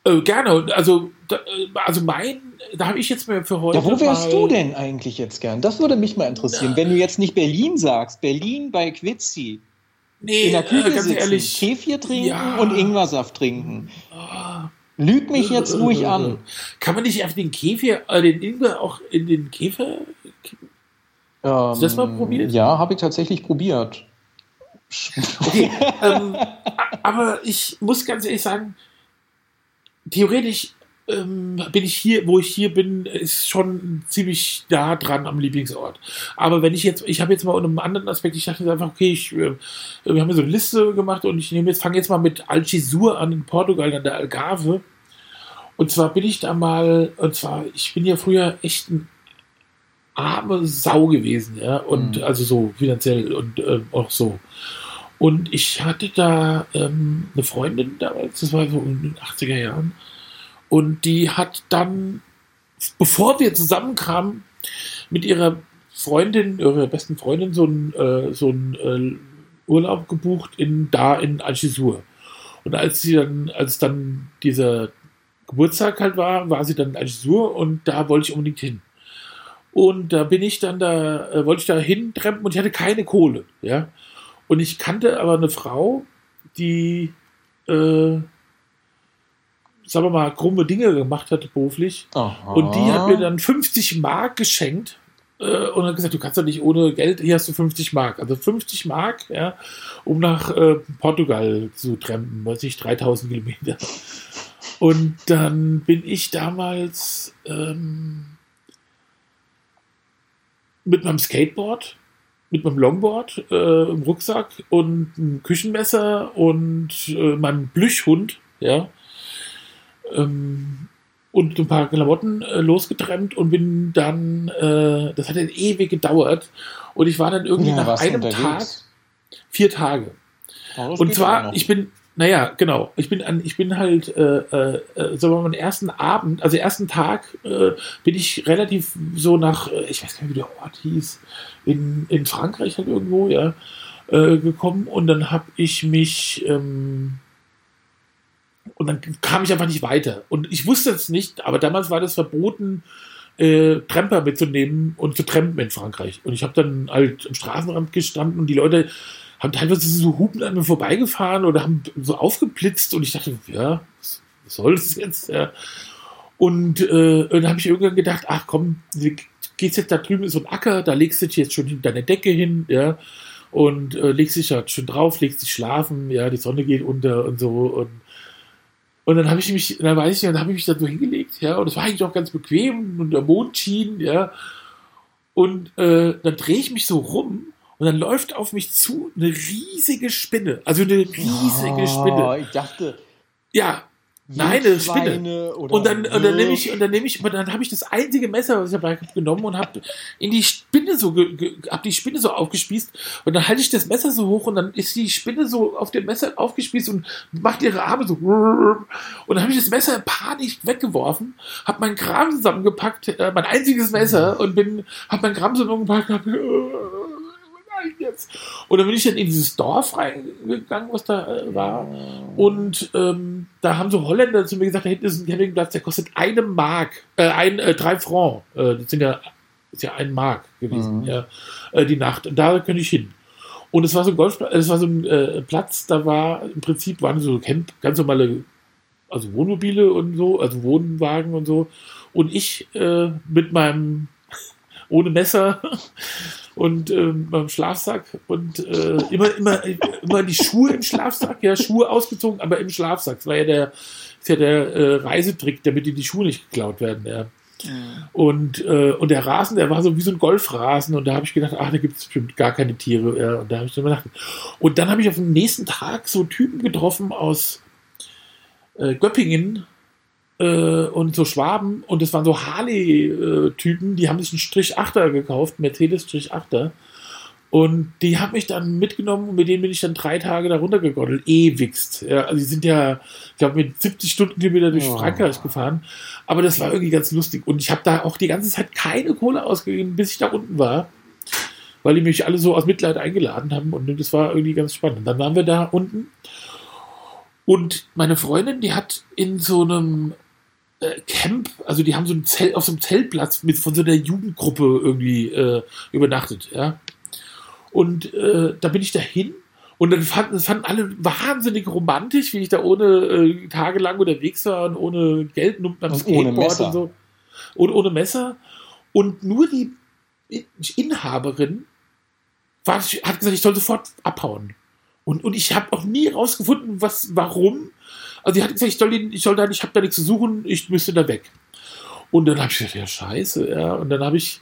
Äh, gerne. Also, da, äh, also mein, da habe ich jetzt mir für heute. Ja, wo wärst mal- du denn eigentlich jetzt gern? Das würde mich mal interessieren. Wenn du jetzt nicht Berlin sagst, Berlin bei Quizzi, Nee, in der Küche äh, ganz sitzen, ehrlich. Kefir trinken Ja. und Ingwersaft trinken. Ah, Lüg mich jetzt ruhig an. Kann man nicht einfach den Käfer, äh, den Ingwer auch in den Käfer? Hast du das mal probiert? Ja, habe ich tatsächlich probiert. Okay, ähm, aber ich muss ganz ehrlich sagen, theoretisch ähm, bin ich hier, wo ich hier bin, ist schon ziemlich nah dran am Lieblingsort. Aber wenn ich jetzt, ich habe jetzt mal unter einem anderen Aspekt, ich dachte einfach, okay, ich, äh, wir haben so eine Liste gemacht und ich nehme jetzt, fange jetzt mal mit Algisur an in Portugal, an der Algarve. Und zwar bin ich da mal, und zwar, ich bin ja früher echt ein arme Sau gewesen, ja, und mhm. also so finanziell und äh, auch so. Und ich hatte da ähm, eine Freundin damals, das war so in den 80er Jahren, und die hat dann, bevor wir zusammenkamen, mit ihrer Freundin, ihrer besten Freundin, so einen äh, so äh, Urlaub gebucht in da in Algisur. Und als sie dann, als dann dieser Geburtstag halt war, war sie dann in Algisur und da wollte ich unbedingt hin. Und da bin ich dann da, äh, wollte ich da hintreppen und ich hatte keine Kohle, ja. Und ich kannte aber eine Frau, die äh, sagen wir mal, krumme Dinge gemacht hat beruflich. Aha. Und die hat mir dann 50 Mark geschenkt äh, und hat gesagt, du kannst doch nicht ohne Geld, hier hast du 50 Mark. Also 50 Mark, ja, um nach äh, Portugal zu trampen, weiß ich, 3000 Kilometer. Und dann bin ich damals ähm, mit meinem Skateboard, mit meinem Longboard äh, im Rucksack und einem Küchenmesser und äh, meinem Blüchhund, ja, ähm, und ein paar Klamotten äh, losgetrennt und bin dann, äh, das hat dann ewig gedauert. Und ich war dann irgendwie ja, nach einem Tag, vier Tage. Oh, und zwar, ich bin, naja, genau, ich bin an, ich bin halt, äh, äh, äh sagen wir mal, ersten Abend, also ersten Tag, äh, bin ich relativ so nach, äh, ich weiß gar nicht, wie der Ort hieß, in, in Frankreich halt irgendwo, ja, äh, gekommen. Und dann habe ich mich, ähm, und dann kam ich einfach nicht weiter. Und ich wusste es nicht, aber damals war das verboten, äh, Tramper mitzunehmen und zu trampen in Frankreich. Und ich habe dann halt am Straßenrand gestanden und die Leute haben teilweise so Hupen an mir vorbeigefahren oder haben so aufgeblitzt und ich dachte, ja, was soll das jetzt? Ja. Und, äh, und dann habe ich irgendwann gedacht, ach komm, gehst jetzt da drüben ist so ein Acker, da legst du dich jetzt schon deine Decke hin, ja, und äh, legst dich da schön drauf, legst dich schlafen, ja, die Sonne geht unter und so und und dann habe ich mich, dann weiß ich, dann habe ich mich da so hingelegt, ja, und es war eigentlich auch ganz bequem und der Mond schien, ja. Und äh, dann drehe ich mich so rum und dann läuft auf mich zu eine riesige Spinne. Also eine riesige oh, Spinne. Ich dachte. Ja, Nein, eine Spinne. Und dann, und dann nehme ich, und dann nehme ich, dann habe ich das einzige Messer, was ich dabei genommen und habe in die Spinne so, habe die Spinne so aufgespießt und dann halte ich das Messer so hoch und dann ist die Spinne so auf dem Messer aufgespießt und macht ihre Arme so und dann habe ich das Messer in Panik weggeworfen, habe meinen Kram zusammengepackt, äh, mein einziges Messer und bin, habe meinen Kram zusammengepackt, äh, jetzt? Und dann bin ich dann in dieses Dorf reingegangen, was da äh, war. Und ähm, da haben so Holländer zu mir gesagt, da hinten ist ein Campingplatz, der kostet eine Mark, äh, ein, äh, drei Franc. Äh, das sind ja, ist ja ein Mark gewesen, mhm. ja, äh, die Nacht. Und da könnte ich hin. Und es war so ein Golfplatz, es war so ein äh, Platz, da war im Prinzip waren so Camp, ganz normale, also Wohnmobile und so, also Wohnwagen und so. Und ich äh, mit meinem ohne Messer und ähm, beim Schlafsack und äh, immer, immer, immer die Schuhe im Schlafsack, ja, Schuhe ausgezogen, aber im Schlafsack. Das war ja der, ist ja der äh, Reisetrick, damit die, die Schuhe nicht geklaut werden, ja. Ja. Und, äh, und der Rasen, der war so wie so ein Golfrasen und da habe ich gedacht, ach, da gibt es bestimmt gar keine Tiere. Ja, und da habe ich dann gedacht. Und dann habe ich auf den nächsten Tag so Typen getroffen aus äh, Göppingen, äh, und so Schwaben und es waren so Harley-Typen, die haben sich einen Strich 8er gekauft, Mercedes Strich 8er. Und die haben mich dann mitgenommen und mit denen bin ich dann drei Tage da runtergegondelt. Ewigst. Ja, also die sind ja, ich glaube, mit 70 Stundenkilometer durch oh. Frankreich gefahren. Aber das war irgendwie ganz lustig. Und ich habe da auch die ganze Zeit keine Kohle ausgegeben, bis ich da unten war. Weil die mich alle so aus Mitleid eingeladen haben. Und das war irgendwie ganz spannend. Dann waren wir da unten. Und meine Freundin, die hat in so einem äh, Camp, also die haben so ein Zelt auf so einem Zeltplatz mit von so einer Jugendgruppe irgendwie äh, übernachtet, ja. Und äh, da bin ich dahin und dann fanden, das fanden alle wahnsinnig romantisch, wie ich da ohne äh, tagelang unterwegs war und ohne Geld und beim Skateboard und so. Und ohne Messer. Und nur die Inhaberin war, hat gesagt, ich soll sofort abhauen. Und, und ich habe auch nie rausgefunden, was, warum. Also die hat gesagt, ich soll, den, ich soll da, ich habe da nichts zu suchen, ich müsste da weg. Und dann habe ich gesagt, ja scheiße, ja. Und dann habe ich,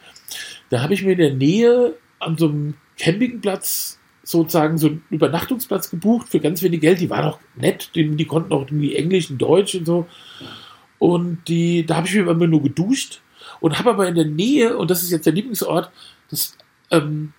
da habe ich mir in der Nähe an so einem Campingplatz sozusagen so einen Übernachtungsplatz gebucht für ganz wenig Geld. Die waren auch nett, die, die konnten auch irgendwie Englisch und Deutsch und so. Und die, da habe ich mir immer nur geduscht und habe aber in der Nähe, und das ist jetzt der Lieblingsort, das, ähm,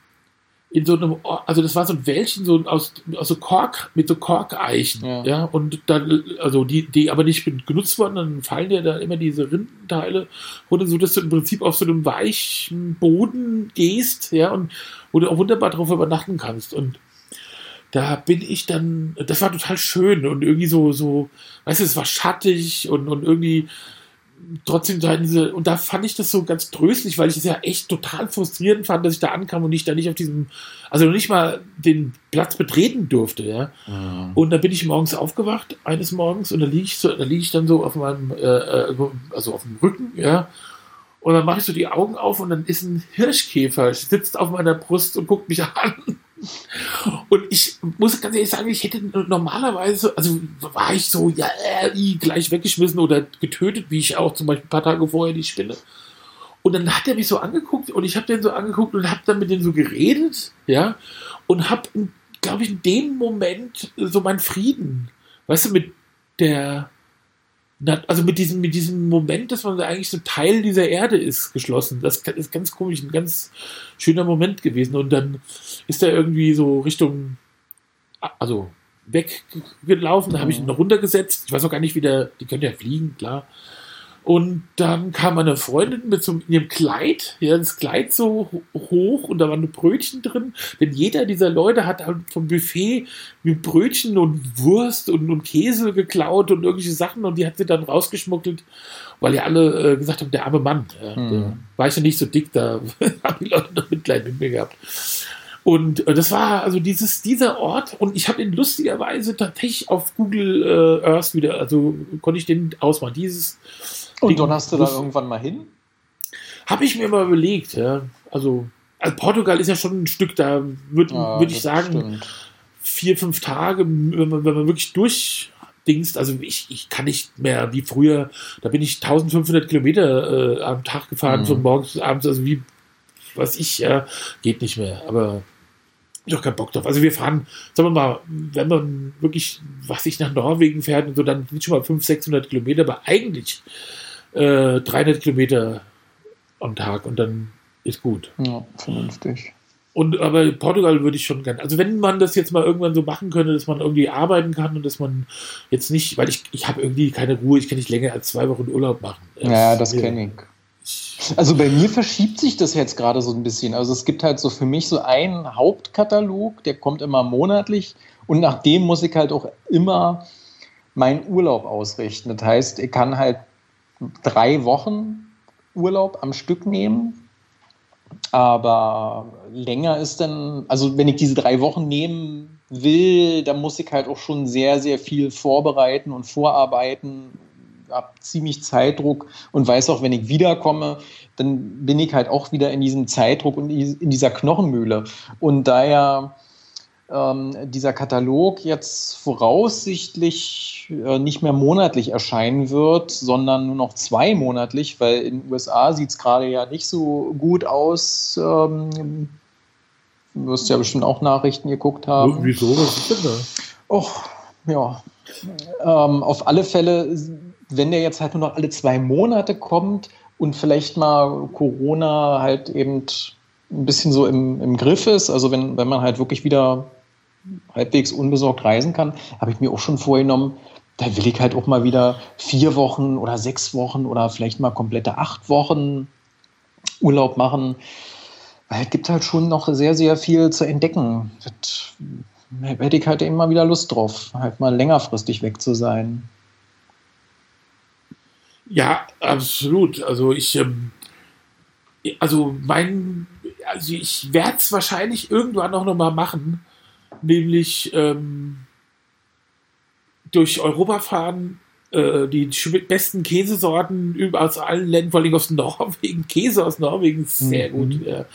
in so einem, also das war so ein Wäldchen so aus, aus so Kork, mit so Korkeichen, ja. ja, und dann, also die, die aber nicht genutzt wurden, dann fallen dir da immer diese Rindenteile runter, so dass du im Prinzip auf so einem weichen Boden gehst, ja, und wo du auch wunderbar drauf übernachten kannst. Und da bin ich dann, das war total schön und irgendwie so, so, weißt du, es war schattig und, und irgendwie trotzdem da diese, und da fand ich das so ganz tröstlich, weil ich es ja echt total frustrierend fand, dass ich da ankam und ich da nicht auf diesem, also nicht mal den Platz betreten durfte, ja. Mhm. Und da bin ich morgens aufgewacht, eines Morgens, und da liege ich so, da liege ich dann so auf meinem, äh, äh, also auf dem Rücken, ja. Und dann mache ich so die Augen auf und dann ist ein Hirschkäfer, sitzt auf meiner Brust und guckt mich an. Und ich muss ganz ehrlich sagen, ich hätte normalerweise, also war ich so, ja, äh, gleich weggeschmissen oder getötet, wie ich auch zum Beispiel ein paar Tage vorher die Spinne. Und dann hat er mich so angeguckt und ich habe den so angeguckt und habe dann mit dem so geredet, ja, und habe, glaube ich, in dem Moment so meinen Frieden, weißt du, mit der, also mit diesem, mit diesem Moment, dass man eigentlich so Teil dieser Erde ist, geschlossen. Das ist ganz komisch, ein ganz schöner Moment gewesen. Und dann ist er irgendwie so Richtung, also weggelaufen, da habe ich ihn noch runtergesetzt. Ich weiß auch gar nicht, wie der, die können ja fliegen, klar. Und dann kam eine Freundin mit so in ihrem Kleid, ja, das Kleid so hoch und da waren Brötchen drin. Denn jeder dieser Leute hat halt vom Buffet mit Brötchen und Wurst und, und Käse geklaut und irgendwelche Sachen und die hat sie dann rausgeschmuggelt, weil ja alle äh, gesagt haben, der arme Mann, ja, mhm. der war ich ja nicht so dick, da haben die Leute noch Mitleid mit mir gehabt. Und äh, das war also dieses, dieser Ort und ich habe ihn lustigerweise tatsächlich auf Google äh, Earth wieder, also konnte ich den ausmachen. Dieses und dann hast du da irgendwann mal hin? Habe ich mir mal überlegt, ja. Also, also, Portugal ist ja schon ein Stück, da würde ja, würd ich sagen, stimmt. vier, fünf Tage, wenn man, wenn man wirklich durchdingst, also ich, ich kann nicht mehr wie früher, da bin ich 1500 Kilometer äh, am Tag gefahren, mhm. von morgens bis abends, also wie, was ich, ja, geht nicht mehr, aber ich habe keinen Bock drauf. Also wir fahren, sagen wir mal, wenn man wirklich, was ich nach Norwegen fährt und so, dann sind schon mal 500, 600 Kilometer, aber eigentlich äh, 300 Kilometer am Tag und dann ist gut. Ja, vernünftig. Und aber Portugal würde ich schon gerne. Also wenn man das jetzt mal irgendwann so machen könnte, dass man irgendwie arbeiten kann und dass man jetzt nicht, weil ich, ich habe irgendwie keine Ruhe, ich kann nicht länger als zwei Wochen Urlaub machen. Das, ja, das kenne ich. Also bei mir verschiebt sich das jetzt gerade so ein bisschen. Also es gibt halt so für mich so einen Hauptkatalog, der kommt immer monatlich und nach dem muss ich halt auch immer meinen Urlaub ausrichten. Das heißt, ich kann halt drei Wochen Urlaub am Stück nehmen. Aber länger ist dann, also wenn ich diese drei Wochen nehmen will, dann muss ich halt auch schon sehr, sehr viel vorbereiten und vorarbeiten. Habe ziemlich Zeitdruck und weiß auch, wenn ich wiederkomme, dann bin ich halt auch wieder in diesem Zeitdruck und in dieser Knochenmühle. Und daher ähm, dieser Katalog jetzt voraussichtlich äh, nicht mehr monatlich erscheinen wird, sondern nur noch zweimonatlich, weil in den USA sieht es gerade ja nicht so gut aus. Ähm, du wirst ja bestimmt auch Nachrichten geguckt haben. Wieso? Was ist denn da? Och, ja. Ähm, auf alle Fälle, wenn der jetzt halt nur noch alle zwei Monate kommt und vielleicht mal Corona halt eben ein bisschen so im, im Griff ist, also wenn, wenn man halt wirklich wieder halbwegs unbesorgt reisen kann, habe ich mir auch schon vorgenommen, da will ich halt auch mal wieder vier Wochen oder sechs Wochen oder vielleicht mal komplette acht Wochen Urlaub machen. Weil es gibt halt schon noch sehr, sehr viel zu entdecken. Das hätte ich halt immer wieder Lust drauf, halt mal längerfristig weg zu sein. Ja, absolut. Also ich, ähm, also mein, also ich werde es wahrscheinlich irgendwann noch mal machen nämlich ähm, durch Europa fahren, äh, die besten Käsesorten aus allen Ländern, vor allem aus Norwegen. Käse aus Norwegen ist sehr mhm. gut. Ja.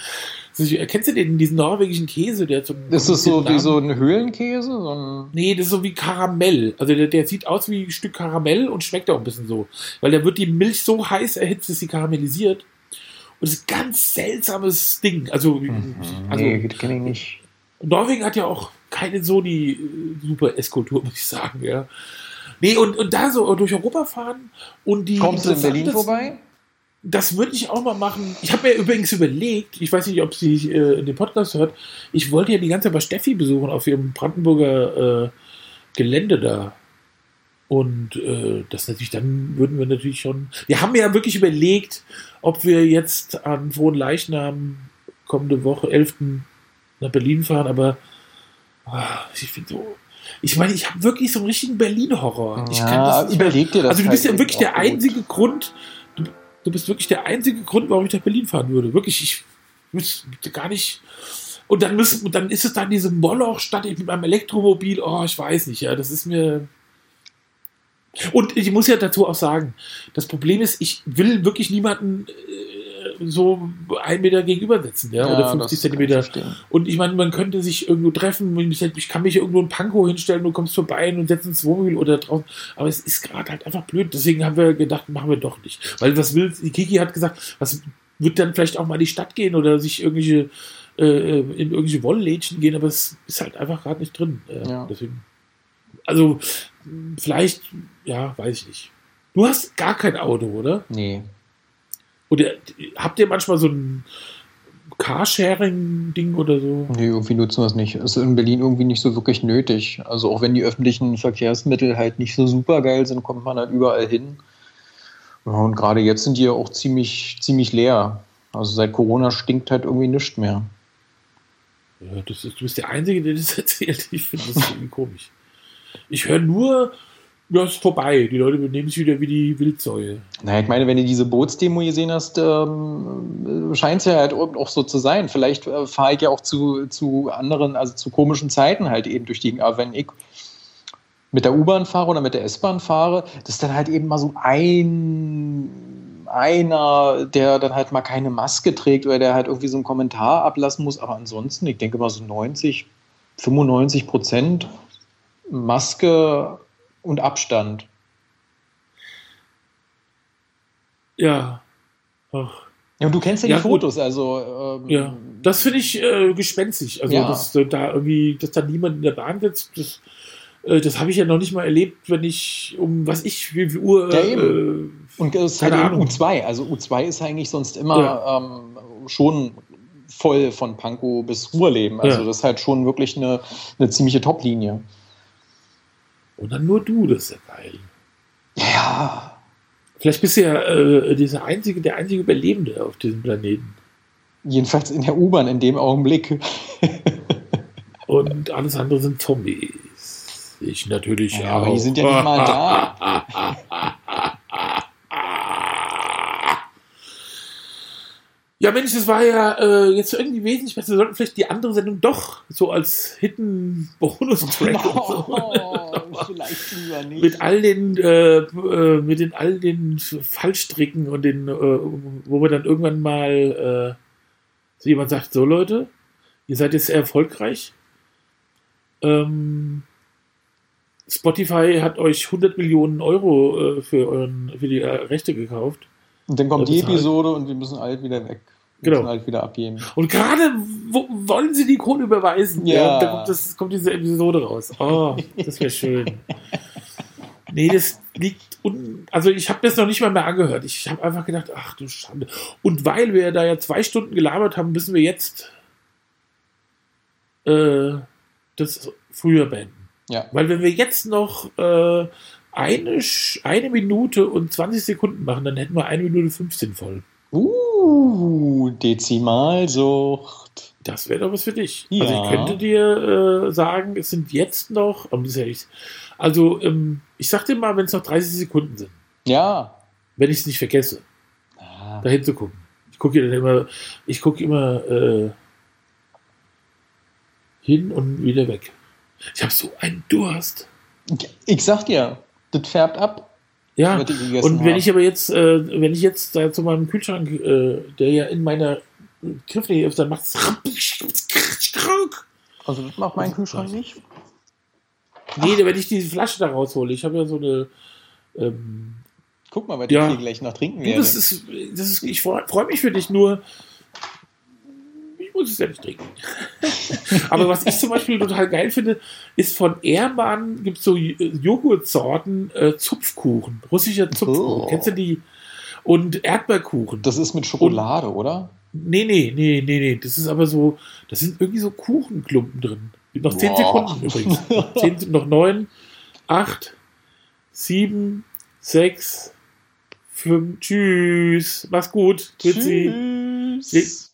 Kennst du den, diesen norwegischen Käse, der zum. Ist das so wie so ein Höhlenkäse? So ein Nee, das ist so wie Karamell. Also der, der sieht aus wie ein Stück Karamell und schmeckt auch ein bisschen so. Weil da wird die Milch so heiß erhitzt, dass sie karamellisiert. Und das ist ein ganz seltsames Ding. Also, also nee, kenne ich nicht. Norwegen hat ja auch keine so die äh, super Esskultur, muss ich sagen, ja. Nee, und, und da so durch Europa fahren und die. Kommst du in Berlin vorbei? Das würde ich auch mal machen. Ich habe mir übrigens überlegt, ich weiß nicht, ob sie äh, in den Podcast hört, ich wollte ja die ganze Zeit bei Steffi besuchen auf ihrem Brandenburger äh, Gelände da. Und äh, das natürlich, dann würden wir natürlich schon. Wir haben ja wirklich überlegt, ob wir jetzt an Frohen Leichnam kommende Woche, 11. nach Berlin fahren, aber ich finde so. Ich meine, ich habe wirklich so einen richtigen Berlin-Horror. Mehr- überleg dir das. also du bist halt ja wirklich der gut. einzige Grund, du, du bist wirklich der einzige Grund, warum ich nach Berlin fahren würde. Wirklich, ich wüsste gar nicht. Und dann müssen, und dann ist es dann diese Moloch-Stadt mit meinem Elektromobil. Oh, ich weiß nicht, ja, das ist mir. Und ich muss ja dazu auch sagen, das Problem ist, ich will wirklich niemanden äh, so einen Meter gegenübersetzen, ja, oder 50 das kann ich Zentimeter. Und ich meine, man könnte sich irgendwo treffen, ich kann mich irgendwo in Pankow hinstellen, du kommst vorbei und setzt ins Wohnmobil oder draußen. Aber es ist gerade halt einfach blöd. Deswegen haben wir gedacht, machen wir doch nicht. Weil was will, die Kiki hat gesagt, was wird dann vielleicht auch mal in die Stadt gehen oder sich irgendwelche äh, in irgendwelche Wolllädchen gehen, aber es ist halt einfach gerade nicht drin. Äh, Ja. Deswegen. Also, vielleicht, ja, weiß ich nicht. Du hast gar kein Auto, oder? Nee. Oder habt ihr manchmal so ein Carsharing-Ding oder so? Nee, irgendwie nutzen wir es nicht. Ist in Berlin irgendwie nicht so wirklich nötig. Also auch wenn die öffentlichen Verkehrsmittel halt nicht so super geil sind, kommt man halt überall hin. Und gerade jetzt sind die ja auch ziemlich, ziemlich leer. Also seit Corona stinkt halt irgendwie nichts mehr. Ja, ist, du bist der Einzige, der das erzählt. Ich finde das irgendwie komisch. Ich höre nur, ja, ist vorbei. Die Leute benehmen sich wieder wie die Wildsäue. Naja, ich meine, wenn du diese Bootsdemo gesehen hast, ähm, scheint es ja halt auch so zu sein. Vielleicht äh, fahre ich ja auch zu, zu anderen, also zu komischen Zeiten halt eben durch die, aber wenn ich mit der U-Bahn fahre oder mit der S-Bahn fahre, das ist dann halt eben mal so ein einer, der dann halt mal keine Maske trägt oder der halt irgendwie so einen Kommentar ablassen muss. Aber ansonsten, ich denke mal so 90, 95 Prozent Maske und Abstand. Ja. Ach, Ja, und du kennst ja, Ja, die gut. Fotos, also ähm, ja. Das finde ich äh, gespenstig. Also, Ja. dass äh, da irgendwie, dass da niemand in der Bahn sitzt, das, äh, das habe ich ja noch nicht mal erlebt, wenn ich um, was ich, wie viel Uhr. Ja, äh, Und es ist halt eben Ahnung. U2. Also U2 ist eigentlich sonst immer ähm, schon voll von Pankow bis Ruhrleben. Also Ja. das ist halt schon wirklich eine, eine ziemliche Top-Linie. Und dann nur du, das ist ja geil. Ja. Vielleicht bist du ja äh, dieser einzige, der einzige Überlebende auf diesem Planeten. Jedenfalls in der U-Bahn in dem Augenblick. Und alles andere sind Zombies. Ich natürlich Ja, auch. aber die sind ja nicht mal da. Ja, Mensch, das war ja äh, jetzt irgendwie wesentlich besser. Wir sollten vielleicht die andere Sendung doch so als Hidden Bonus-Track und so. Oh, vielleicht lieber nicht. mit all den äh, äh, mit den all den Fallstricken und den äh, wo wir dann irgendwann mal äh, so jemand sagt so Leute ihr seid jetzt sehr erfolgreich ähm, Spotify hat euch 100 Millionen Euro äh, für euren für die äh, Rechte gekauft Und dann kommt die bezahlt. Episode und wir müssen alt wieder weg. Wir Genau. müssen alt wieder abgeben. und gerade wo, wollen sie die Kohle überweisen Ja. da kommt, das, kommt diese Episode raus oh das wäre schön Nee, das liegt un also ich habe das noch nicht mal mehr angehört. Ich habe einfach gedacht, ach du Schande. Und weil wir da ja zwei Stunden gelabert haben, müssen wir jetzt äh, das früher beenden. Ja. Weil wenn wir jetzt noch äh, eine, eine Minute und 20 Sekunden machen, dann hätten wir eine Minute 15 voll. Uh, Dezimalsucht. Das wäre doch was für dich. Ja. Also ich könnte dir äh, sagen, es sind jetzt noch, nicht, also ähm, ich sag dir mal, wenn es noch 30 Sekunden sind, Ja. wenn ich es nicht vergesse. Ah. dahin zu gucken. Ich gucke dann immer, ich gucke immer äh, hin und wieder weg. Ich habe so einen Durst. Ich sag dir, das färbt ab. Ja, und wenn hab. ich aber jetzt, äh, wenn ich jetzt da zu meinem Kühlschrank, äh, der ja in meiner Griff nicht öfter, macht es. Also das macht mein Kühlschrank nicht. Nee, wenn ich diese Flasche da raushole, ich habe ja so eine. Ähm, Guck mal, weil Ja. ich hier gleich noch trinken du, werde. das ist, das ist, ich freue freu mich für dich nur. Muss es ja nicht trinken. Aber was ich zum Beispiel total geil finde, ist von Ehrmann gibt es so J- Joghurtsorten äh, Zupfkuchen, russischer Zupfkuchen. Oh. Kennst du die? Und Erdbeerkuchen. Das ist mit Schokolade, oder? Nee, nee, nee, nee, nee. Das ist aber so, das sind irgendwie so Kuchenklumpen drin. Noch 10 Boah. Sekunden übrigens. Zehn, noch 9, 8, 7, 6, 5. Tschüss. Mach's gut. Grüezi. Tschüss.